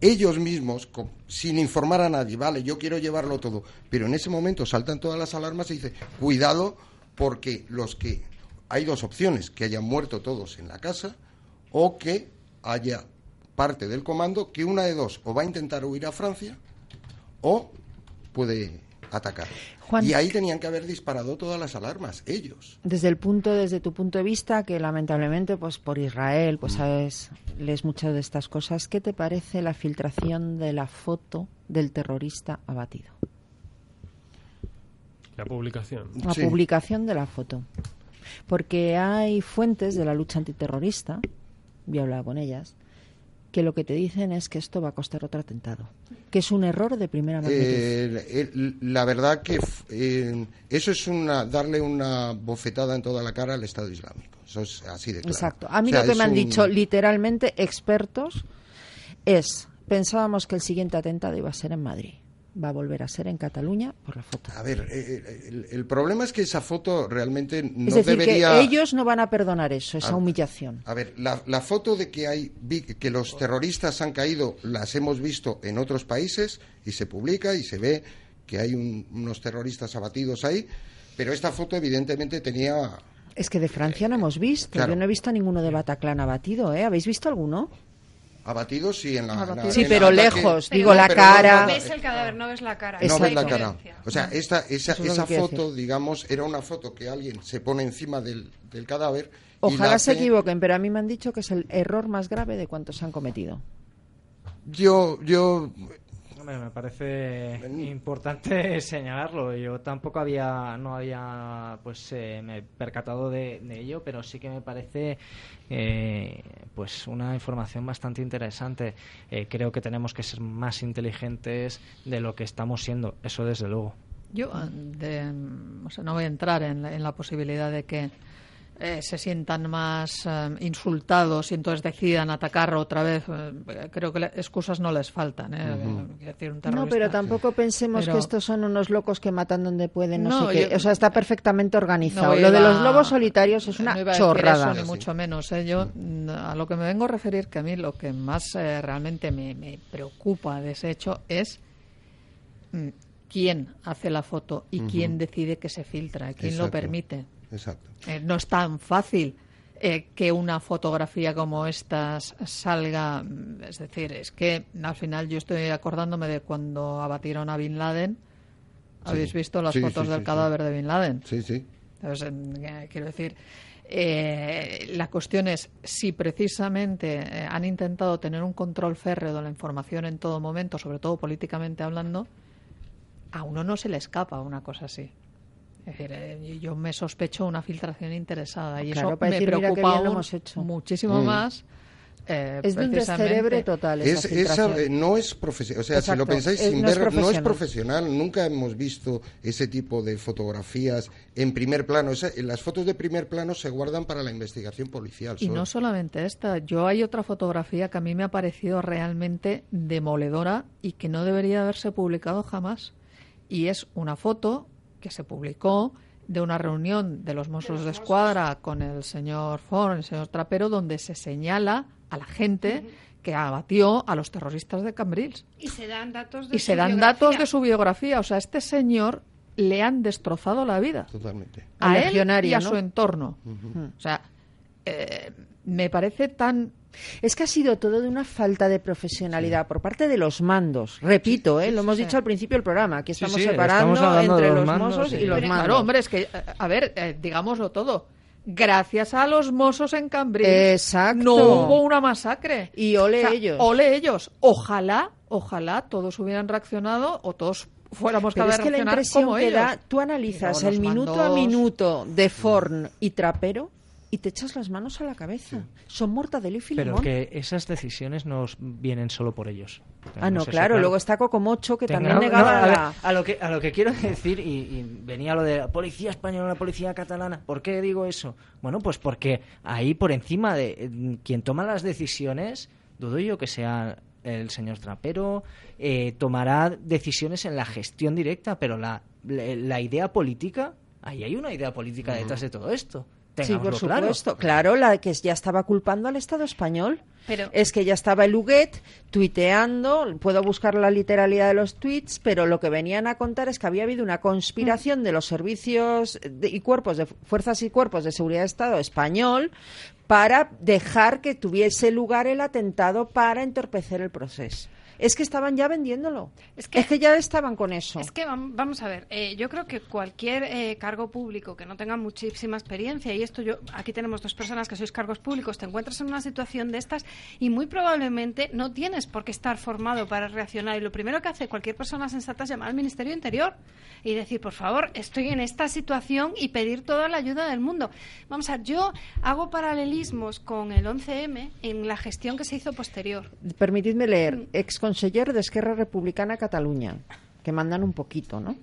ellos mismos, sin informar a nadie, vale, yo quiero llevarlo todo, pero en ese momento saltan todas las alarmas y dice, cuidado, porque los que hay dos opciones, que hayan muerto todos en la casa o que haya parte del comando que una de dos o va a intentar huir a Francia o puede atacar. Juan- Y ahí tenían que haber disparado todas las alarmas, ellos. Desde el punto, desde tu punto de vista, que lamentablemente, pues por Israel, pues sabes, lees muchas de estas cosas, ¿qué te parece la filtración de la foto del terrorista abatido? La publicación. La publicación de la foto. Porque hay fuentes de la lucha antiterrorista, yo he hablado con ellas, que lo que te dicen es que esto va a costar otro atentado, que es un error de primera magnitud. Eh, la verdad que eh, eso es una darle una bofetada en toda la cara al Estado Islámico. Eso es así de claro. Exacto. A mí O sea, lo que me han un- dicho literalmente expertos es, pensábamos que el siguiente atentado iba a ser en Madrid, va a volver a ser en Cataluña por la foto. A ver, eh, el, el problema es que esa foto realmente no es decir, debería. que ellos no van a perdonar eso, esa humillación. A ver, la, la foto de que hay que los terroristas han caído las hemos visto en otros países y se publica y se ve que hay un- unos terroristas abatidos ahí, pero esta foto evidentemente tenía Es que de Francia no hemos visto, Claro. yo no he visto a ninguno de Bataclan abatido, ¿eh? ¿Habéis visto alguno? Abatidos y en la, en la- Sí, en pero la lejos, digo, la pero cara. no, Ves el cadáver, no ves la cara. No Esa ves es la cara. O sea, esta, esa, es esa foto, digamos, era una foto que alguien se pone encima del, del cadáver. Ojalá se equivoquen, pero a mí me han dicho que es el error más grave de cuantos han cometido. Yo, yo, Hombre, me parece importante [laughs] señalarlo. Yo tampoco había, no había, pues, eh, me he percatado de, de ello, pero sí que me parece, eh, pues, una información bastante interesante. Eh, creo que tenemos que ser más inteligentes de lo que estamos siendo. Eso desde luego. Yo ah, de- o sea, no voy a entrar en la, en la posibilidad de que eh, se sientan más eh, insultados y entonces decidan atacar otra vez. Eh, creo que le- excusas no les faltan. ¿eh? Decir, un No, pero tampoco pensemos Pero- que estos son unos locos que matan donde pueden, no, No, sé qué. yo- O sea, está perfectamente organizado. No Lo de los lobos solitarios es una no iba a decir chorrada. eso, ni mucho menos. ¿eh? Yo a lo que me vengo a referir, que a mí lo que más eh, realmente me, me preocupa de ese hecho es mm, quién hace la foto y quién decide que se filtra, quién lo permite. Exacto. Eh, no es tan fácil eh, que una fotografía como estas salga. mm, Es decir, es que al final yo estoy acordándome de cuando abatieron a Bin Laden. ¿Habéis Sí. visto las Sí, fotos sí, del cadáver de Bin Laden? Sí, sí. Entonces, eh, quiero decir, eh, la cuestión es si precisamente han intentado tener un control férreo de la información en todo momento, sobre todo políticamente hablando, a uno no se le escapa una cosa así. Es decir, eh, yo me sospecho una filtración interesada y Claro, eso me decir, preocupa bien lo aún hemos hecho. muchísimo Mm. más. eh, Es de un descerebre total esa Es, esa, eh, no es profesional, o sea, si lo pensáis es- sin no es ver, no es profesional. Nunca hemos visto ese tipo de fotografías en primer plano. Esa- las fotos de primer plano se guardan para la investigación policial. Y solo. no solamente esta, yo hay otra fotografía que a mí me ha parecido realmente demoledora y que no debería haberse publicado jamás. Y es una foto que se publicó de una reunión de los Mossos de Escuadra con el señor Ford, el señor Trapero, donde se señala a la gente que abatió a los terroristas de Cambrils. Y se dan datos de Y se su dan biografía. datos de su biografía. O sea, a este señor le han destrozado la vida. Totalmente. A él y a ¿no? su entorno. O sea, eh, me parece tan Es que ha sido todo de una falta de profesionalidad por parte de los mandos. Repito, ¿eh? lo hemos sí. dicho al principio del programa, que Sí, estamos sí, separando estamos entre los los mandos mozos y- los Pero, mandos. Claro, hombre, es que, a ver, eh, digámoslo todo. Gracias a los mozos en Cambrils Exacto. no hubo una masacre. Y ole O sea, ellos. Ole ellos. Ojalá, ojalá todos hubieran reaccionado o todos fuéramos Pero capaces es que la impresión como que ellos. da, tú analizas el minuto a mandos- minuto de Forn y Trapero y te echas las manos a la cabeza. Son Mortadelo y Pero Filemón. que esas decisiones no vienen solo por ellos. Ah, no, claro. Luego está Cocomocho, que Tenga- también no, negaba a, ver, la... a lo que a lo que quiero decir y, y venía lo de la policía española, la policía catalana. ¿Por qué digo eso? Bueno, pues porque ahí por encima de eh, quien toma las decisiones, dudo yo que sea el señor Trapero, eh, tomará decisiones en la gestión directa, pero la, la, la idea política, ahí hay una idea política detrás de todo esto. Sí, por claro. supuesto. Claro, la que ya estaba culpando al Estado español. Pero- Es que ya estaba el Huguet tuiteando, puedo buscar la literalidad de los tweets, pero lo que venían a contar es que había habido una conspiración de los servicios de- y cuerpos de fuerzas y cuerpos de seguridad de Estado español para dejar que tuviese lugar el atentado para entorpecer el proceso. Es que estaban ya vendiéndolo. Es que, ya estaban con eso. Es que vamos a ver, eh, yo creo que cualquier eh, cargo público que no tenga muchísima experiencia, y esto yo, aquí tenemos dos personas que sois cargos públicos, te encuentras en una situación de estas y muy probablemente no tienes por qué estar formado para reaccionar. Y lo primero que hace cualquier persona sensata es llamar al Ministerio Interior y decir, por favor, estoy en esta situación y pedir toda la ayuda del mundo. Vamos a ver, yo hago paralelismos con el 11M en la gestión que se hizo posterior. Permitidme leer, ex conseller de Esquerra Republicana Cataluña, que mandan un poquito, ¿no?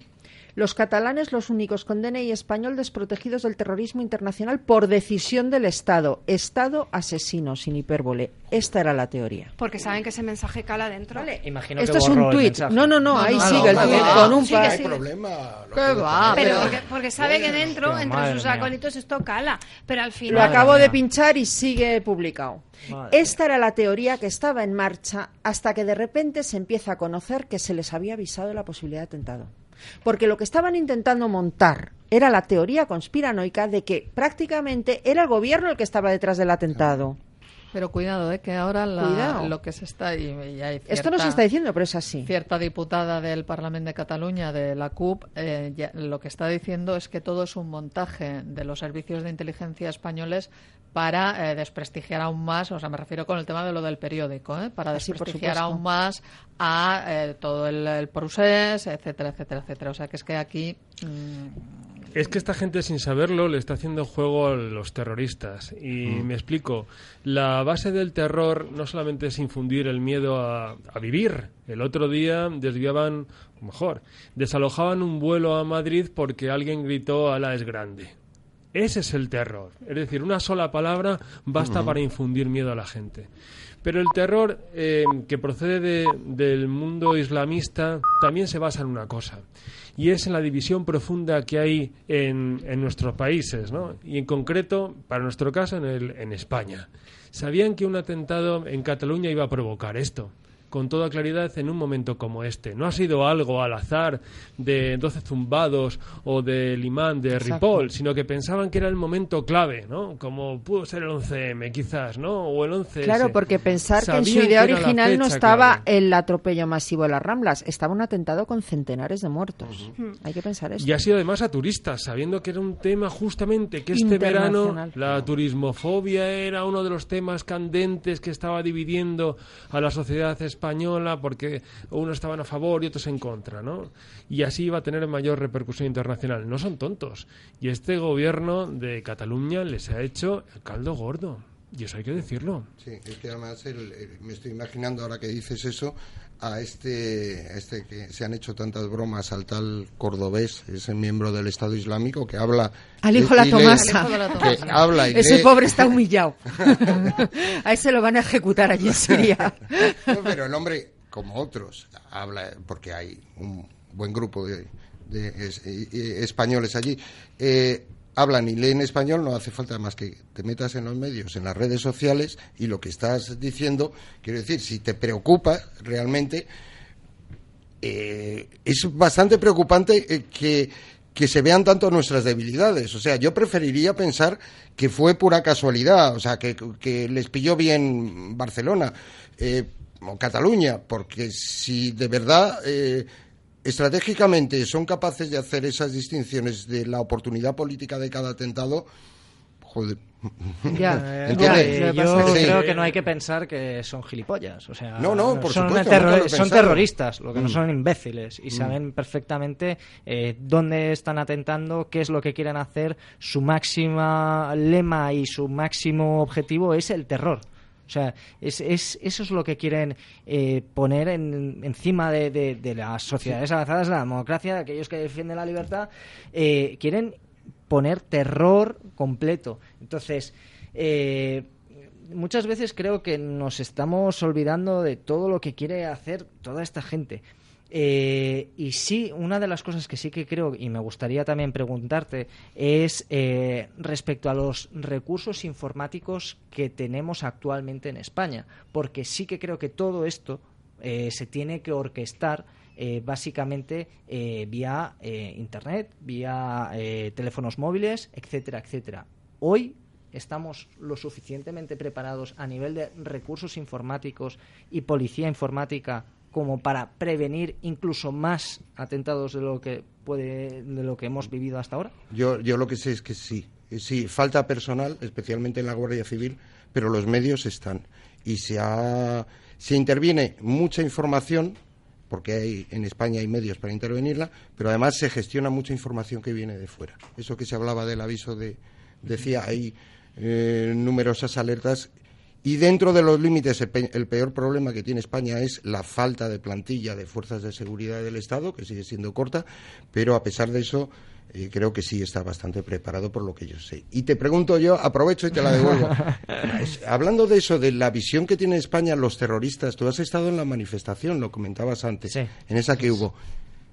Los catalanes, los únicos con DNI español desprotegidos del terrorismo internacional por decisión del Estado. Estado asesino, sin hipérbole. Esta era la teoría. Porque saben que ese mensaje cala dentro. Vale, imagino Esto es un tuit. No, no, no, ahí sigue el tuit con un par. Hay problema. ¿Qué va? Pero porque, sabe que dentro, entre sus acólitos, esto cala. Pero al final. Lo acabo de pinchar y sigue publicado. Esta era la teoría que estaba en marcha hasta que de repente se empieza a conocer que se les había avisado de la posibilidad de atentado. Porque lo que estaban intentando montar era la teoría conspiranoica de que prácticamente era el gobierno el que estaba detrás del atentado. Pero cuidado, ¿eh? que ahora lo que se está... Y, Esto no se está diciendo, pero es así. Cierta diputada del Parlamento de Cataluña, de la CUP, eh, lo que está diciendo es que todo es un montaje de los servicios de inteligencia españoles para eh, desprestigiar aún más, o sea, me refiero con el tema de lo del periódico, ¿eh? para desprestigiar aún más a eh, todo el, el, procés, etcétera, etcétera, etcétera. O sea, que es que aquí... Mm, es que esta gente, sin saberlo, le está haciendo juego a los terroristas. Y mm. me explico. La base del terror no solamente es infundir el miedo a, vivir. El otro día desviaban, o mejor, desalojaban un vuelo a Madrid porque alguien gritó Ala es grande. Ese es el terror. Es decir, una sola palabra basta para infundir miedo a la gente. Pero el terror eh, que procede del mundo islamista también se basa en una cosa y es en la división profunda que hay en, en nuestros países, ¿no? y en concreto, para nuestro caso, en, el, en España. Sabían que un atentado en Cataluña iba a provocar esto con toda claridad en un momento como este. No ha sido algo al azar de 12 zumbados o del imán de Ripoll, sino que pensaban que era el momento clave, ¿no? Como pudo ser el 11M, quizás, ¿no? O el 11 Claro, porque pensar que en su idea original no estaba el atropello masivo de las Ramblas, estaba un atentado con centenares de muertos. Hay que pensar eso. Y ha sido además a turistas, sabiendo que era un tema justamente que este verano la turismofobia era uno de los temas candentes que estaba dividiendo a la sociedad española española porque unos estaban a favor y otros en contra, ¿no? Y así iba a tener mayor repercusión internacional. No son tontos. Y este gobierno de Cataluña les ha hecho el caldo gordo. Y eso hay que decirlo. Sí, es que además me estoy imaginando ahora que dices eso a este, este que se han hecho tantas bromas al tal cordobés, es el miembro del Estado Islámico que habla al hijo la Tomasa, que habla ese pobre está humillado. [laughs] a ese lo van a ejecutar allí en Siria. pero el hombre, como otros, habla porque hay un buen grupo de, españoles allí. Eh, hablan y leen español, no hace falta más que te metas en los medios, en las redes sociales y lo que estás diciendo, quiero decir, si te preocupa realmente, eh, es bastante preocupante eh, que, que se vean tanto nuestras debilidades. O sea, yo preferiría pensar que fue pura casualidad, o sea, que, que les pilló bien Barcelona eh, o Cataluña, porque si de verdad estratégicamente son capaces de hacer esas distinciones de la oportunidad política de cada atentado, joder. Ya, [laughs] yo creo que no hay que pensar que son gilipollas. O sea, no, no, por son, supuesto, son terroristas, lo que no mm. son imbéciles y mm. saben perfectamente eh, dónde están atentando, qué es lo que quieren hacer. Su máxima lema y su máximo objetivo es el terror. O sea, es, es, eso es lo que quieren eh, poner en, encima de, de, las sociedades avanzadas, de la democracia, de aquellos que defienden la libertad. Eh, quieren poner terror completo. Entonces, eh, muchas veces creo que nos estamos olvidando de todo lo que quiere hacer toda esta gente. Eh, y sí, una de las cosas que sí que creo y me gustaría también preguntarte es eh, respecto a los recursos informáticos que tenemos actualmente en España, porque sí que creo que todo esto eh, se tiene que orquestar básicamente vía Internet, vía teléfonos móviles, etcétera, etcétera. Hoy estamos lo suficientemente preparados a nivel de recursos informáticos y policía informática como para prevenir incluso más atentados de lo que puede de lo que hemos vivido hasta ahora? Yo, yo lo que sé es que sí. Sí, falta personal, especialmente en la Guardia Civil, pero los medios están. Y se, ha, se interviene mucha información porque hay, en España hay medios para intervenirla, pero además se gestiona mucha información que viene de fuera. Eso que se hablaba del aviso de, decía, hay eh, numerosas alertas y dentro de los límites el, peor problema que tiene España es la falta de plantilla de fuerzas de seguridad del Estado, que sigue siendo corta, pero a pesar de eso eh, creo que sí está bastante preparado por lo que yo sé. Y te pregunto yo, aprovecho y te la devuelvo. [laughs] hablando de eso, de la visión que tiene España los terroristas, tú has estado en la manifestación, lo comentabas antes, en esa que hubo.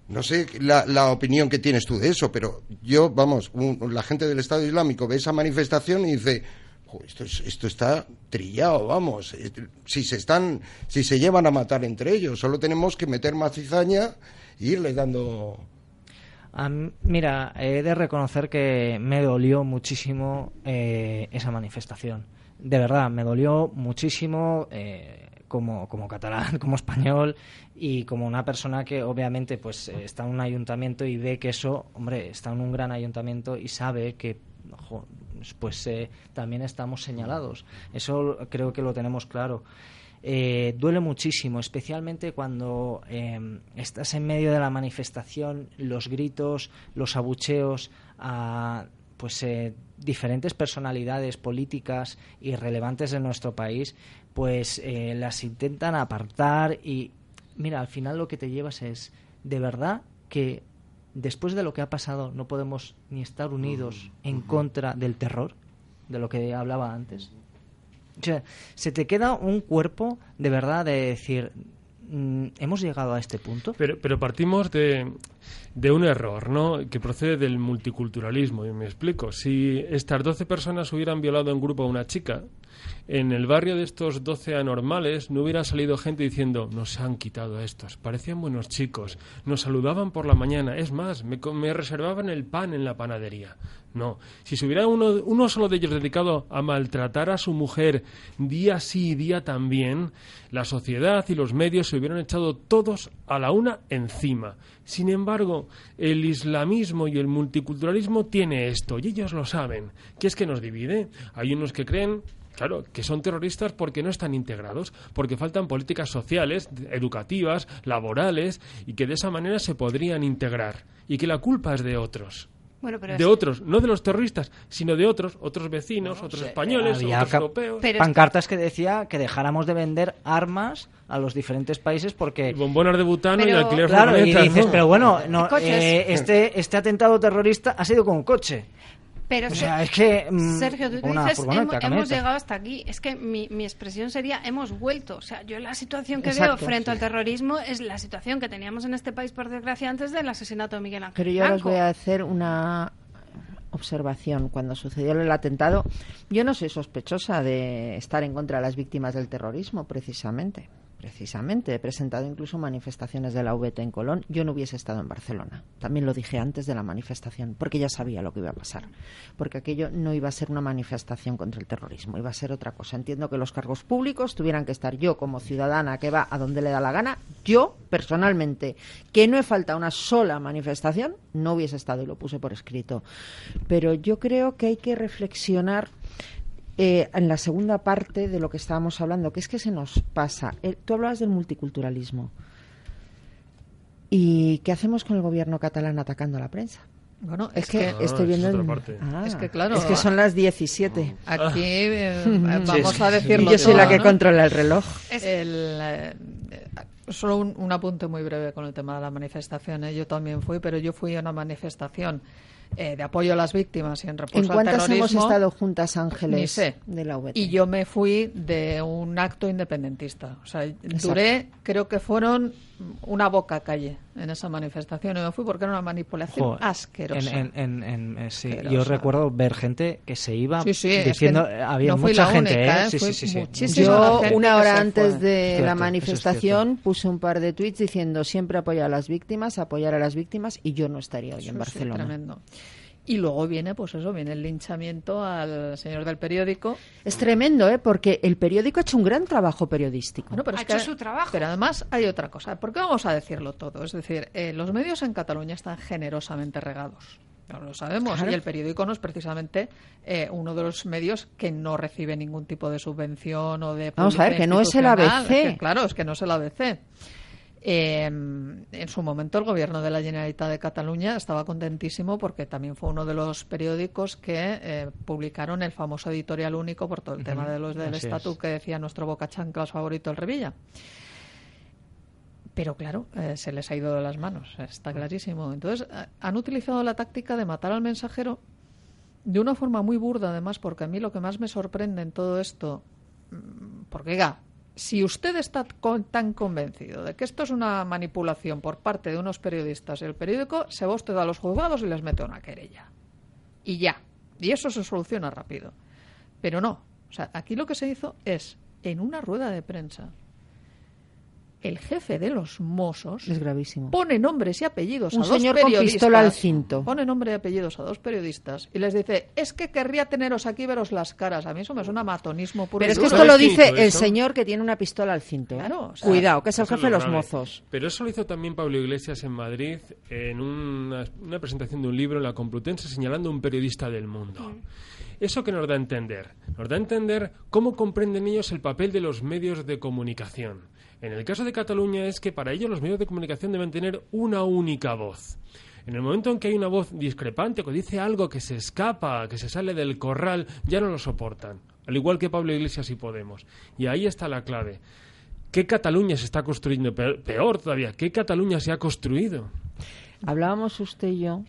No sé la, opinión que tienes tú de eso, pero yo, vamos, la gente del Estado Islámico ve esa manifestación y dice, esto, está trillado, vamos. Si se están, si se llevan a matar entre ellos, solo tenemos que meter más cizaña e irle dando mira, he de reconocer que me dolió muchísimo eh, esa manifestación. De verdad, me dolió muchísimo eh, como, como catalán, [laughs] como español y como una persona que obviamente pues está en un ayuntamiento y ve que eso, hombre, está en un gran ayuntamiento y sabe que pues eh, también estamos señalados. Eso creo que lo tenemos claro. Eh, duele muchísimo, especialmente cuando em, estás en medio de la manifestación, los gritos, los abucheos a pues eh, diferentes personalidades políticas y relevantes de nuestro país, pues las intentan apartar y mira, al final lo que te llevas es de verdad que después de lo que ha pasado no podemos ni estar unidos en contra del terror, de lo que hablaba antes. O sea, se te queda un cuerpo de verdad de decir, mm, hemos llegado a este punto. Pero, pero partimos de, de un error, ¿no? Que procede del multiculturalismo. Y me explico. Si estas 12 personas hubieran violado en grupo a una chica, en el barrio de estos 12 anormales no hubiera salido gente diciendo, nos han quitado a estos, parecían buenos chicos, nos saludaban por la mañana, es más, me, me reservaban el pan en la panadería. No, si se hubiera uno, uno solo de ellos dedicado a maltratar a su mujer día sí y día también, la sociedad y los medios se hubieran echado todos a la una encima. Sin embargo, el islamismo y el multiculturalismo tiene esto, y ellos lo saben, que es que nos divide. Hay unos que creen Claro, que son terroristas porque no están integrados, porque faltan políticas sociales, educativas, laborales, y que de esa manera se podrían integrar. Y que la culpa es de otros. De otros, no de los terroristas, sino de otros, otros vecinos, otros españoles, otros europeos. pancartas que decía que dejáramos de vender armas a los diferentes países porque... bombonas de butano y alquiler Claro, y dices, pero bueno, no, eh, este, este atentado terrorista ha sido con un coche. Pero o sea, es que mm, Sergio, tú dices hemos, llegado hasta aquí. Es que mi, mi, expresión sería hemos vuelto. O sea, yo la situación que veo frente al terrorismo es la situación que teníamos en este país por desgracia antes del asesinato de Miguel Ángel. Pero yo os voy a hacer una observación cuando sucedió el atentado. Yo no soy sospechosa de estar en contra de las víctimas del terrorismo, precisamente precisamente. He presentado incluso manifestaciones de la VT en Colón. Yo no hubiese estado en Barcelona. También lo dije antes de la manifestación, porque ya sabía lo que iba a pasar. Porque aquello no iba a ser una manifestación contra el terrorismo, iba a ser otra cosa. Entiendo que los cargos públicos tuvieran que estar yo como ciudadana que va a donde le da la gana, yo personalmente, que no he faltado una sola manifestación, no hubiese estado y lo puse por escrito. Pero yo creo que hay que reflexionar eh, en la segunda parte de lo que estábamos hablando, que es que se nos pasa. Eh, tú hablabas del multiculturalismo. ¿Y qué hacemos con el gobierno catalán atacando a la prensa? Bueno, es, que, estoy viendo. Ah, es que claro. Es que son las 17. Aquí eh, [laughs] vamos a decirlo. Yo soy la que controla el reloj. solo un, un, apunte muy breve con el tema de la manifestación. Yo también fui, pero yo fui a una manifestación eh, de apoyo a las víctimas y en repulsa ¿En cuántas hemos estado juntas, Ángeles, de la Y yo me fui de un acto independentista. O sea, duré, creo que fueron una boca calle en esa manifestación y me fui porque era una manipulación asquerosa. En, eh, Yo recuerdo ver gente que se iba diciendo, había mucha gente, ¿eh? Yo una hora antes de la manifestación puse un par de tweets diciendo siempre apoyar a las víctimas, apoyar a las víctimas y yo no estaría hoy en Barcelona. tremendo. Y luego viene, pues eso, viene el linchamiento al señor del periódico. Es tremendo, ¿eh? Porque el periódico ha hecho un gran trabajo periodístico. Bueno, pero ha es hecho que- su trabajo. Pero además hay otra cosa. ¿Por qué vamos a decirlo todo? Es decir, eh, los medios en Cataluña están generosamente regados. Ya lo sabemos. Claro. Y el periódico no es precisamente eh, uno de los medios que no recibe ningún tipo de subvención o de. Vamos a ver, que no es el. ABC. Es que, claro, es que no es el ABC. Eh, en su momento el gobierno de la Generalitat de Cataluña estaba contentísimo porque también fue uno de los periódicos que eh, publicaron el famoso editorial único por todo el tema de los del así estatut es. que decía nuestro boca chanclas favorito el Revilla. Pero claro, eh, se les ha ido de las manos, está clarísimo. Entonces, eh, han utilizado la táctica de matar al mensajero de una forma muy burda, además, porque a mí lo que más me sorprende en todo esto, mm, porque, oiga, si usted está con- tan convencido de que esto es una manipulación por parte de unos periodistas y el periódico, se va usted a los juzgados y les mete una querella. Y ya. Y eso se soluciona rápido. Pero no. O sea, aquí lo que se hizo es, en una rueda de prensa, el jefe de los Mossos Es gravísimo. pone nombres y apellidos Un a dos señor con periodistas. pistola al cinto. Pone nombre y apellidos a dos periodistas y les dice, es que querría teneros aquí y veros las caras. A mí eso me suena a matonismo puro Pero es que esto lo ¿Sabes quién dice el eso? señor que tiene una pistola al cinto. ¿eh? Claro, o sea, Cuidado, que es el jefe de lo los grave. mozos. Pero eso lo hizo también Pablo Iglesias en Madrid en una, una presentación de un libro en la Complutense señalando a un periodista del mundo. ¿Eso que nos da a entender? Nos da a entender cómo comprenden ellos el papel de los medios de comunicación. En el caso de Cataluña es que para ellos los medios de comunicación deben tener una única voz. En el momento en que hay una voz discrepante que dice algo que se escapa, que se sale del corral, ya no lo soportan. Al igual que Pablo Iglesias y Podemos. Y ahí está la clave. ¿Qué Cataluña se está construyendo? Peor, peor todavía, ¿qué Cataluña se ha construido? Hablábamos usted y yo,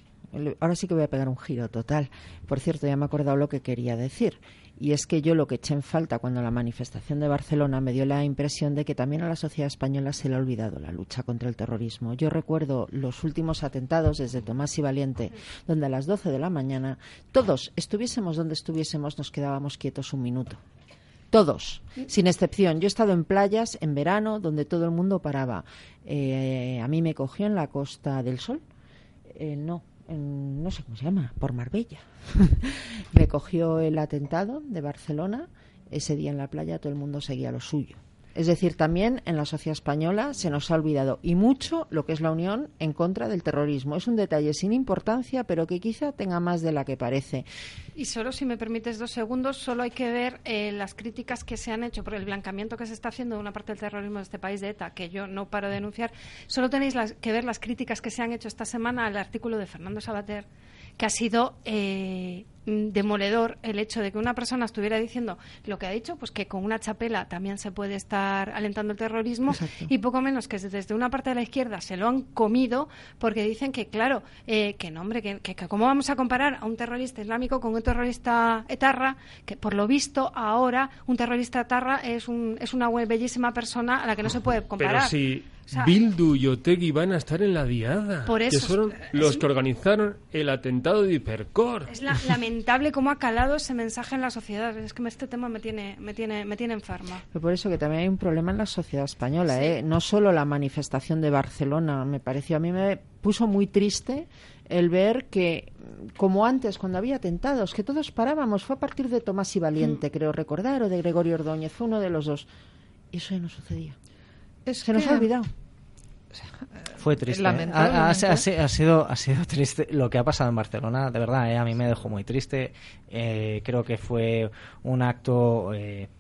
ahora sí que voy a pegar un giro total. Por cierto, ya me he acordado lo que quería decir. Y es que yo lo que eché en falta cuando la manifestación de Barcelona me dio la impresión de que también a la sociedad española se le ha olvidado la lucha contra el terrorismo. Yo recuerdo los últimos atentados desde Tomás y Valiente, donde a las 12 de la mañana todos, estuviésemos donde estuviésemos, nos quedábamos quietos un minuto. Todos, sin excepción. Yo he estado en playas en verano donde todo el mundo paraba. Eh, a mí me cogió en la Costa del Sol. Eh, no, en- no sé cómo se llama, por Marbella. [laughs] me cogió el atentado de Barcelona. Ese día en la playa todo el mundo seguía lo suyo. Es decir, también en la sociedad española se nos ha olvidado y mucho lo que es la unión en contra del terrorismo. Es un detalle sin importancia, pero que quizá tenga más de la que parece. Y solo, si me permites dos segundos, solo hay que ver eh, las críticas que se han hecho por el blancamiento que se está haciendo de una parte del terrorismo de este país de ETA, que yo no paro de denunciar. Solo tenéis que ver las críticas que se han hecho esta semana al artículo de Fernando Sabater, que ha sido eh, demoledor el hecho de que una persona estuviera diciendo lo que ha dicho, pues que con una chapela también se puede estar alentando el terrorismo Exacto. y poco menos que desde una parte de la izquierda se lo han comido porque dicen que, claro, eh, que no, hombre, que, que- que cómo vamos a comparar a un terrorista islámico con un terrorista etarra, que por lo visto ahora un terrorista etarra es, un, es una bellísima persona a la que no se puede comparar. Pero si O sea, Bildu y Otegui van a estar en la diada, Por que fueron es- los que organizaron el atentado de Hipercor. Es la- [laughs] lamentable cómo ha calado ese mensaje en la sociedad. Es que este tema me tiene, me tiene, me tiene enferma. Pero por eso que también hay un problema en la sociedad española, ¿eh? No solo la manifestación de Barcelona, me pareció, a mí me puso muy triste el ver que, como antes, cuando había atentados, que todos parábamos, fue a partir de Tomás y Valiente, creo recordar, o de Gregorio Ordóñez, fue uno de los dos. Y eso ya no sucedía. Es Se nos que- ha olvidado. Fue triste. ¿eh? Ha, ha- ha si- ha sido, ha sido [laughs] triste lo que ha pasado en Barcelona, de verdad, ¿eh? a mí me dejó muy triste. Eh, creo que fue un acto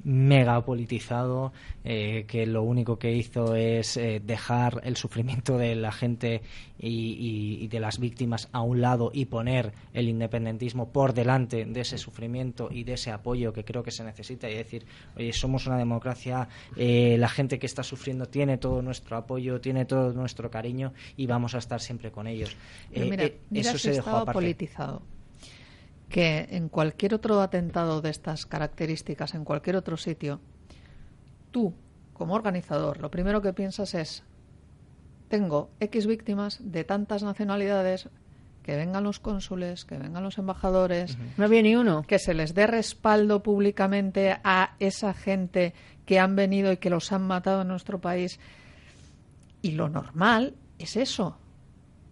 mega politizado, que lo único que hizo es dejar el sufrimiento de la gente y, y- y de las víctimas a un lado y poner el independentismo por delante de ese sufrimiento y de ese apoyo que creo que se necesita y decir, oye, somos una democracia, la gente que está sufriendo tiene todo nuestro apoyo, tiene todo nuestro cariño y vamos a estar siempre con ellos. Pero Eh, mira, eh, mira eso si se dejó aparte. politizado. Que en cualquier otro atentado de estas características, en cualquier otro sitio, tú, como organizador, lo primero que piensas es, tengo X víctimas de tantas nacionalidades, que vengan los cónsules, que vengan los embajadores, No había ni uno. que se les dé respaldo públicamente a esa gente que han venido y que los han matado en nuestro país. Y lo normal es eso.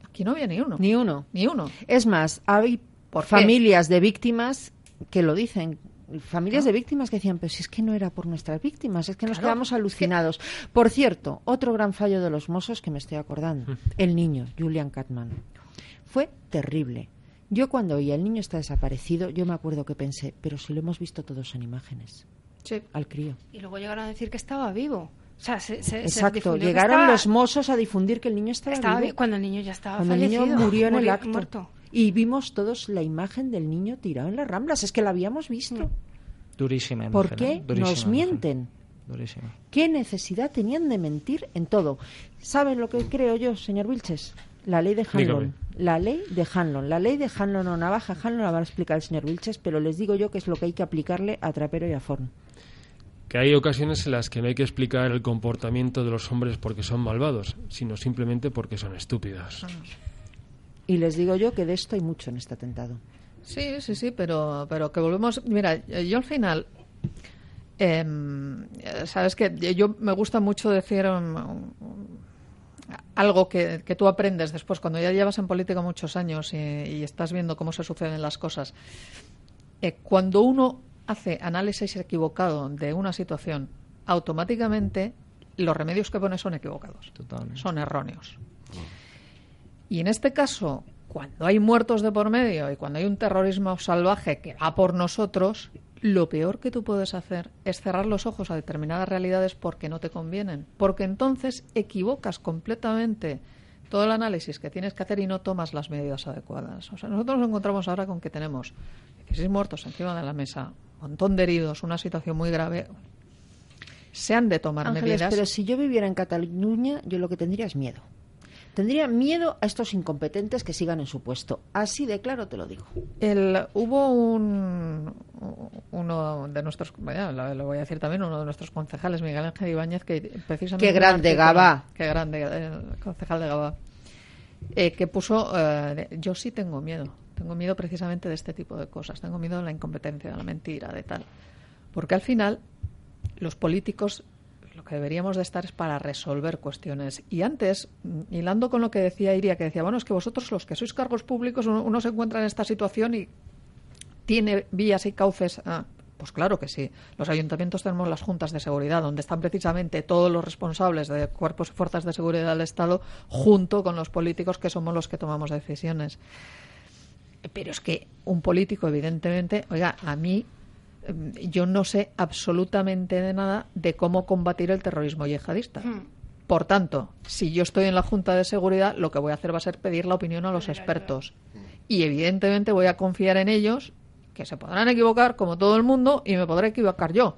Aquí no había ni uno. Ni uno. Ni uno. Es más, hay ¿Por qué? familias de víctimas que lo dicen. Familias de víctimas que decían, pues si es que no era por nuestras víctimas, es que nos quedamos alucinados. Por cierto, otro gran fallo de los Mossos que me estoy acordando, [laughs] el niño, Julian Catman. Fue terrible. Yo cuando oí el niño está desaparecido, yo me acuerdo que pensé, pero si lo hemos visto todos en imágenes. Al crío. Y luego llegaron a decir que estaba vivo. O sea, se, se- se Exacto, que llegaron estaba- los mozos a difundir que el niño estaba, estaba vivo. vi- cuando el niño ya estaba Cuando el niño fallecido. murió en el acto. muerto. Y vimos todos la imagen del niño tirado en las ramblas. Es que la habíamos visto. Durísima ¿Por imagen, qué ¿eh? Durísima nos imagen. mienten? Durísima. ¿Qué necesidad tenían de mentir en todo? ¿Saben lo que creo yo, señor Vilches? La ley de Hanlon. La ley de Hanlon. La ley de Hanlon o navaja Hanlon la va a explicar el señor Vilches, pero les digo yo que es lo que hay que aplicarle a Trapero y a Forn. Que hay ocasiones en las que no hay que explicar el comportamiento de los hombres porque son malvados, sino simplemente porque son estúpidos. Y les digo yo que de esto hay mucho en este atentado. Sí, sí, sí, pero, pero que volvemos. Mira, yo al final. em, Sabes que yo me gusta mucho decir um, um, algo que, que tú aprendes después, cuando ya llevas en política muchos años y, y estás viendo cómo se suceden las cosas. Eh, cuando uno hace análisis equivocado de una situación, automáticamente los remedios que pone son equivocados, son erróneos. Y en este caso, cuando hay muertos de por medio y cuando hay un terrorismo salvaje que va por nosotros, lo peor que tú puedes hacer es cerrar los ojos a determinadas realidades porque no te convienen. Porque entonces equivocas completamente todo el análisis que tienes que hacer y no tomas las medidas adecuadas. O sea, nosotros nos encontramos ahora con que tenemos 16 muertos encima de la mesa, montón de heridos, una situación muy grave. Se han de tomar Ángeles, medidas. pero si yo viviera en Cataluña, yo lo que tendría es miedo. Tendría miedo a estos incompetentes que sigan en su puesto. Así de claro te lo digo. El, hubo un, uno de nuestros, lo, voy a decir también, uno de nuestros concejales, Miguel Ángel Ibáñez, que precisamente... Qué grande, Gabá. Qué grande, el concejal de Gabá. eh, que puso, eh, yo sí tengo miedo, tengo miedo precisamente de este tipo de cosas, tengo miedo de la incompetencia, de la mentira, de tal. Porque al final, los políticos lo que deberíamos de estar es para resolver cuestiones. Y antes, mm, hilando con lo que decía Iria, que decía, bueno, es que vosotros los que sois cargos públicos, uno, se encuentra en esta situación y tiene vías y cauces. Ah, pues claro que sí. Los ayuntamientos tenemos las juntas de seguridad, donde están precisamente todos los responsables de cuerpos y fuerzas de seguridad del Estado, junto con los políticos que somos los que tomamos decisiones. Pero es que un político, evidentemente, oiga, a mí em, yo no sé absolutamente de nada de cómo combatir el terrorismo yihadista. Por tanto, si yo estoy en la Junta de Seguridad, lo que voy a hacer va a ser pedir la opinión a los expertos. Y evidentemente voy a confiar en ellos, que se podrán equivocar como todo el mundo y me podré equivocar yo.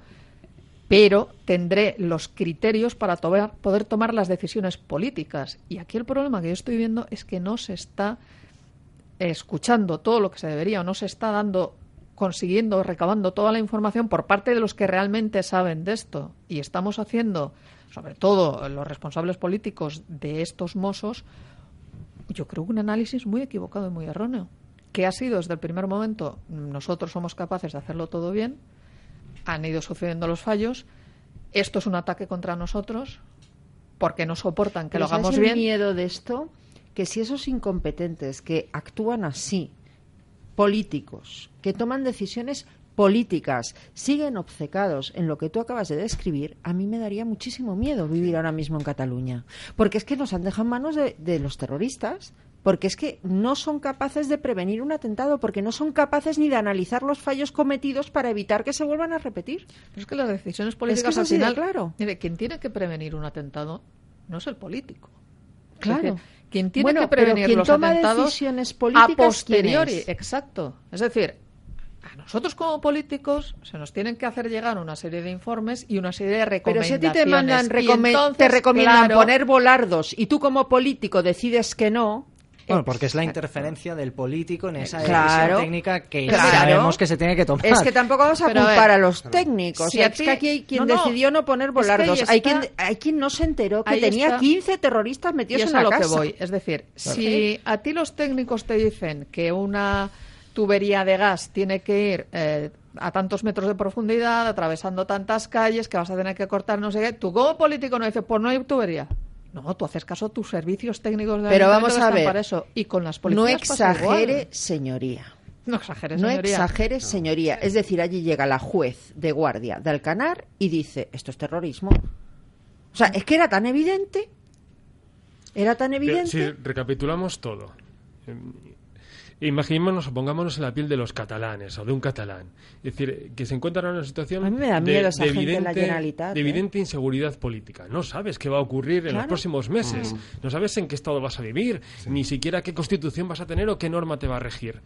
Pero tendré los criterios para poder tomar las decisiones políticas. Y aquí el problema que yo estoy viendo es que no se está escuchando todo lo que se debería o no se está dando consiguiendo recabando toda la información por parte de los que realmente saben de esto y estamos haciendo sobre todo los responsables políticos de estos mozos yo creo que un análisis muy equivocado y muy erróneo que ha sido desde el primer momento nosotros somos capaces de hacerlo todo bien han ido sucediendo los fallos esto es un ataque contra nosotros porque no soportan que Pero lo hagamos ¿sabes el bien miedo de esto? Que si esos incompetentes que actúan así, políticos, que toman decisiones políticas, siguen obcecados en lo que tú acabas de describir, a mí me daría muchísimo miedo vivir ahora mismo en Cataluña. Porque es que nos han dejado en manos de, de los terroristas. Porque es que no son capaces de prevenir un atentado, porque no son capaces ni de analizar los fallos cometidos para evitar que se vuelvan a repetir. Pero es que las decisiones Es políticas que es al final, claro. mire, quien tiene que prevenir un atentado no es el político. Claro. decir, quien tiene Bueno, que prevenir los toma atentados decisiones políticas, a posteriori, exacto. Es decir, a nosotros como políticos se nos tienen que hacer llegar una serie de informes y una serie de Pero si a recomendaciones. ti te mandan, recome- entonces, te recomiendan claro, poner volardos y tú como político decides que no. Bueno, porque es la interferencia del político en esa Claro. decisión técnica que Claro. sabemos que se tiene que tomar. Es que tampoco vamos a Pero, a culpar ver, a, los técnicos. si O sea, a es ti- que aquí hay quien no, no, decidió no poner es volardos. hay, quien, hay quien no se enteró que tenía está. 15 terroristas metidos es en a la lo casa. que voy. Es decir, si a ti los técnicos te dicen que una tubería de gas tiene que ir eh, a tantos metros de profundidad, atravesando tantas calles, que vas a tener que cortar no sé qué, tú como político no dices, pues no hay tubería. No, tú haces caso a tus servicios técnicos de Pero vamos a ver, para eso. Y con las No policías pasa exagere, igual. señoría. No exageres, No señoría. exageres, señoría. Es decir, allí llega la juez de guardia de Alcanar y dice, esto es terrorismo. O sea, es que era tan evidente. Era tan evidente. Si recapitulamos todo. Imaginémonos o pongámonos en la piel de los catalanes o de un catalán. Es decir, que se encuentran en una situación A mí me da de, miedo esa de gente la ¿eh? evidente inseguridad política. No sabes qué va a ocurrir en los próximos meses. Mm. No sabes en qué estado vas a vivir, ni siquiera qué constitución vas a tener o qué norma te va a regir.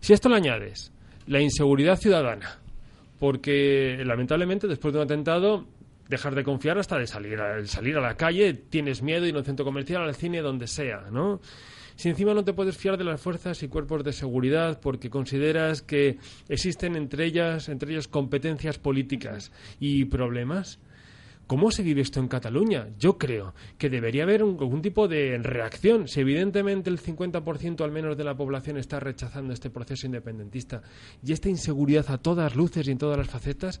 Si a esto le añades la inseguridad ciudadana, porque lamentablemente después de un atentado dejar de confiar hasta de salir a, salir a la calle, tienes miedo, ir a un centro comercial, al cine, donde sea, ¿no? Si encima no te puedes fiar de las fuerzas y cuerpos de seguridad porque consideras que existen entre ellas, entre ellas competencias políticas y problemas, ¿Cómo se vive esto en Cataluña? Yo creo que debería haber un- algún tipo de reacción. Si evidentemente el 50% al menos de la población está rechazando este proceso independentista y esta inseguridad a todas luces y en todas las facetas,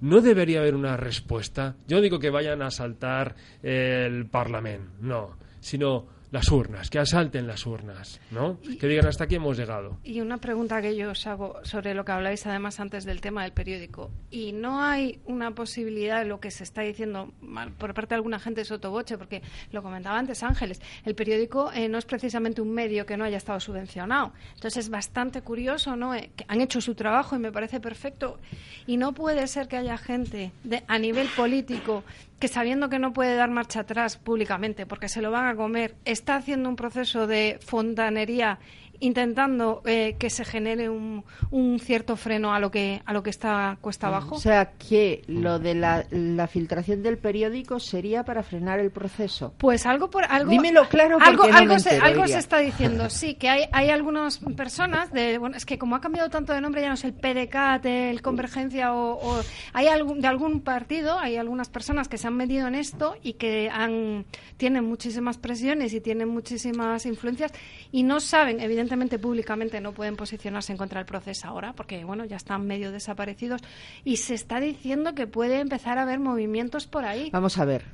¿no debería haber una respuesta? Yo digo que vayan a asaltar el Parlamento, no, sino las urnas, que asalten las urnas, ¿no? Que digan hasta aquí hemos llegado. Y una pregunta que yo os hago sobre lo que habláis además antes del tema del periódico. ¿Y no hay una posibilidad de lo que se está diciendo mal por parte de alguna gente de sotoboche? Porque lo comentaba antes Ángeles, el periódico eh, no es precisamente un medio que no haya estado subvencionado. Entonces es bastante curioso, ¿no? Eh, que han hecho su trabajo y me parece perfecto. Y no puede ser que haya gente de, a nivel político que sabiendo que no puede dar marcha atrás públicamente porque se lo van a comer, está haciendo un proceso de fontanería intentando eh, que se genere un, un cierto freno a lo que a lo que está cuesta abajo. O sea, que lo de la, la filtración del periódico sería para frenar el proceso. Pues algo por algo. Dímelo claro algo, no algo me se, entero, algo se está [laughs] diciendo, sí, que hay, hay algunas personas de bueno, es que como ha cambiado tanto de nombre ya no es el PDCAT, el Convergencia o, o- hay algún, de algún partido, hay algunas personas que se han metido en esto y que han tienen muchísimas presiones y tienen muchísimas influencias y no saben, evidentemente públicamente no pueden posicionarse en contra del proceso ahora porque bueno, ya están medio desaparecidos y se está diciendo que puede empezar a haber movimientos por ahí. Vamos a ver.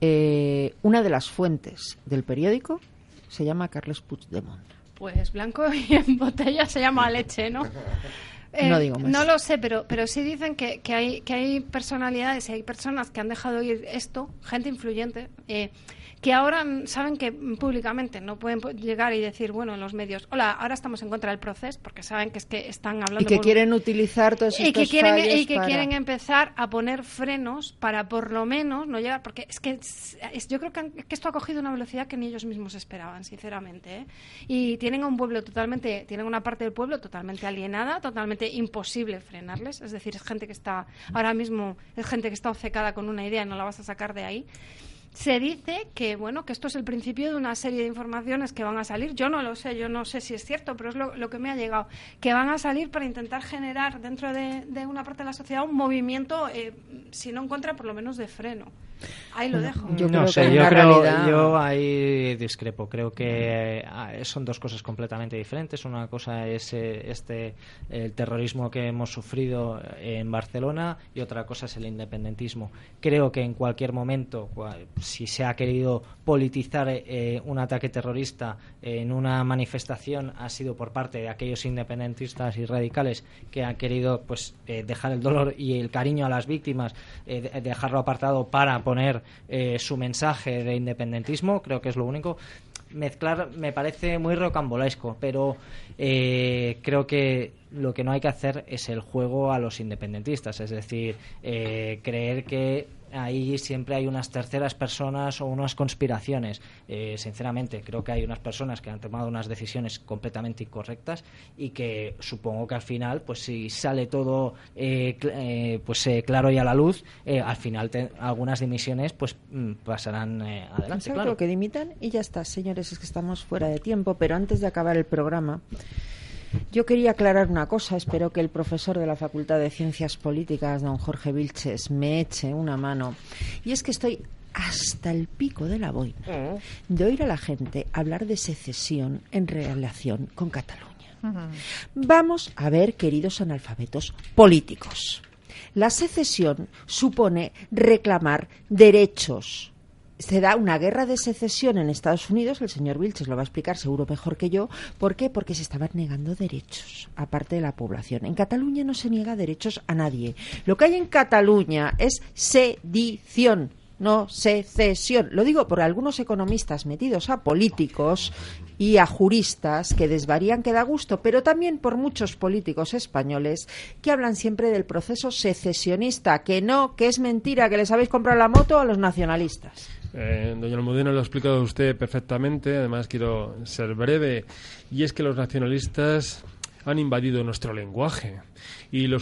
Eh, una de las fuentes del periódico se llama Carles Puigdemont. Pues blanco y en botella se llama leche, ¿no? [laughs] Eh, No digo más. No lo sé, pero, pero sí dicen que, que, hay, que hay personalidades y hay personas que han dejado oír esto, gente influyente, eh, que ahora saben que públicamente no pueden llegar y decir, bueno, en los medios, hola, ahora estamos en contra del proceso, porque saben que es que están hablando... Y que por- quieren utilizar todos y que quieren y que para- quieren empezar a poner frenos para por lo menos no llegar porque es que es- es- yo creo que, han- que esto ha cogido una velocidad que ni ellos mismos esperaban sinceramente ¿eh? y tienen a un pueblo totalmente tienen una parte del pueblo totalmente alienada totalmente imposible frenarles es decir es gente que está ahora mismo es gente que está obcecada con una idea y no la vas a sacar de ahí se dice que bueno que esto es el principio de una serie de informaciones que van a salir. Yo no lo sé, yo no sé si es cierto, pero es lo, que me ha llegado. Que van a salir para intentar generar dentro de, de una parte de la sociedad un movimiento, eh, si no en contra, por lo menos de freno. Ahí lo dejo. no creo sé, que yo creo, realidad- yo ahí discrepo. Creo que ah, son dos cosas completamente diferentes. Una cosa es eh, este el terrorismo que hemos sufrido en Barcelona y otra cosa es el independentismo. Creo que en cualquier momento, si se ha querido politizar eh, un ataque terrorista en una manifestación, ha sido por parte de aquellos independentistas y radicales que han querido pues eh, dejar el dolor y el cariño a las víctimas, eh, de- dejarlo apartado para poner eh, su mensaje de independentismo, creo que es lo único. Mezclar me parece muy rocambolesco, pero eh, creo que lo que no hay que hacer es el juego a los independentistas, es decir, eh, creer que ahí siempre hay unas terceras personas o unas conspiraciones. Eh, sinceramente, creo que hay unas personas que han tomado unas decisiones completamente incorrectas y que supongo que al final, pues si sale todo eh, cl- eh, pues eh, claro y a la luz, eh, al final te- algunas dimisiones pues mm, pasarán eh, adelante. Exacto, Claro. que dimitan y ya está, señores, es que estamos fuera de tiempo, pero antes de acabar el programa, yo quería aclarar una cosa, espero que el profesor de la Facultad de Ciencias Políticas, don Jorge Vilches, me eche una mano, y es que estoy hasta el pico de la boina de oír a la gente hablar de secesión en relación con Cataluña. Vamos a ver, queridos analfabetos políticos. La secesión supone reclamar derechos se da una guerra de secesión en Estados Unidos, el señor Vilches lo va a explicar seguro mejor que yo, ¿por qué? Porque se estaban negando derechos a parte de la población. En Cataluña no se niega derechos a nadie. Lo que hay en Cataluña es sedición no secesión. Lo digo por algunos economistas metidos a políticos y a juristas que desvarían que da gusto, pero también por muchos políticos españoles que hablan siempre del proceso secesionista, que no, que es mentira, que les habéis comprado la moto a los nacionalistas. Eh, doña Almudena lo ha explicado usted perfectamente, además quiero ser breve, y es que los nacionalistas han invadido nuestro lenguaje y lo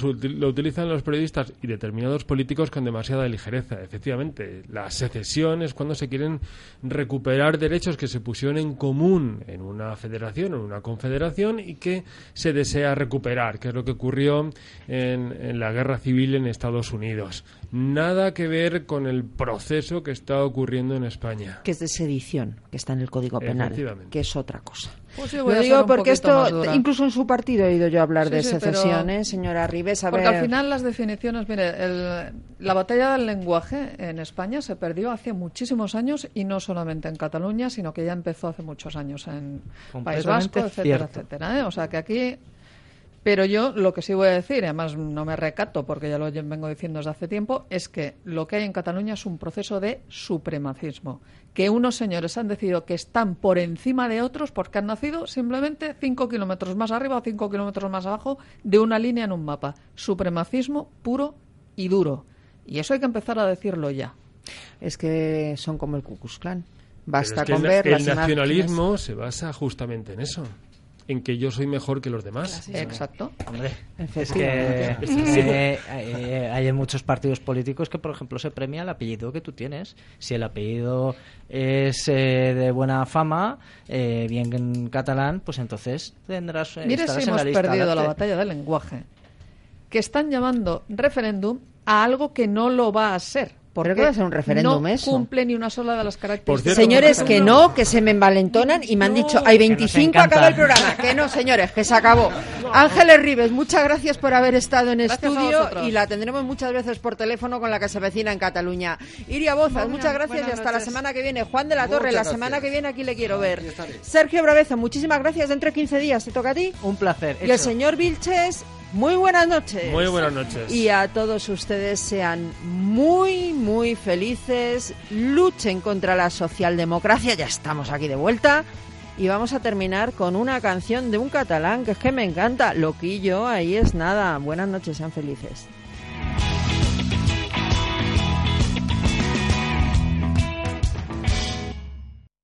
utilizan los periodistas y determinados políticos con demasiada ligereza. Efectivamente, la secesión es cuando se quieren recuperar derechos que se pusieron en común en una federación, en una confederación y que se desea recuperar, que es lo que ocurrió en, en la guerra civil en Estados Unidos. Nada que ver con el proceso que está ocurriendo en España. Que es de sedición, que está en el Código Penal, que es otra cosa. Pues Lo digo porque esto, incluso en su partido he oído yo hablar de secesión, ¿eh, señora Ribes. porque al final las definiciones, mire, la batalla del lenguaje en España se perdió hace muchísimos años y no solamente en Cataluña, sino que ya empezó hace muchos años en País Vasco, etcétera, etcétera. ¿eh? O sea que aquí pero yo lo que sí voy a decir, además no me recato porque ya lo vengo diciendo desde hace tiempo, es que lo que hay en Cataluña es un proceso de supremacismo. Que unos señores han decidido que están por encima de otros porque han nacido simplemente cinco kilómetros más arriba o cinco kilómetros más abajo de una línea en un mapa. Supremacismo puro y duro. Y eso hay que empezar a decirlo ya. Es que son como el Ku Klux Klan. Basta con el, ver el nacionalismo se basa justamente en eso en que yo soy mejor que los demás. Exacto. Hombre, es que eh, eh, hay en muchos partidos políticos que, por ejemplo, se premia el apellido que tú tienes. Si el apellido es eh, de buena fama, bien en catalán, pues entonces tendrás. Mire si hemos perdido la batalla del lenguaje. Que están llamando referéndum a algo que no lo va a ser. ¿Por qué va a ser un referéndum no cumple ni una sola de las características. señores, que no, que se me envalentonan y me han dicho, hay 25, acaba el programa. Que no, señores, que se acabó. Ángeles Rives, muchas gracias por haber estado en estudio y la tendremos muchas veces por teléfono con la que se vecina en Cataluña. Iria Bozas, muchas gracias y hasta la semana que viene. Juan de la Torre, la semana que viene aquí le quiero ver. Sergio Bravezo, muchísimas gracias. Dentro de 15 días te toca a ti. Un placer. Y el señor Vilches, muy buenas noches. Muy buenas noches. Y a todos ustedes sean muy, muy felices. Luchen contra la socialdemocracia. Ya estamos aquí de vuelta. Y vamos a terminar con una canción de un catalán que es que me encanta. Loquillo, ahí es nada. Buenas noches, sean felices.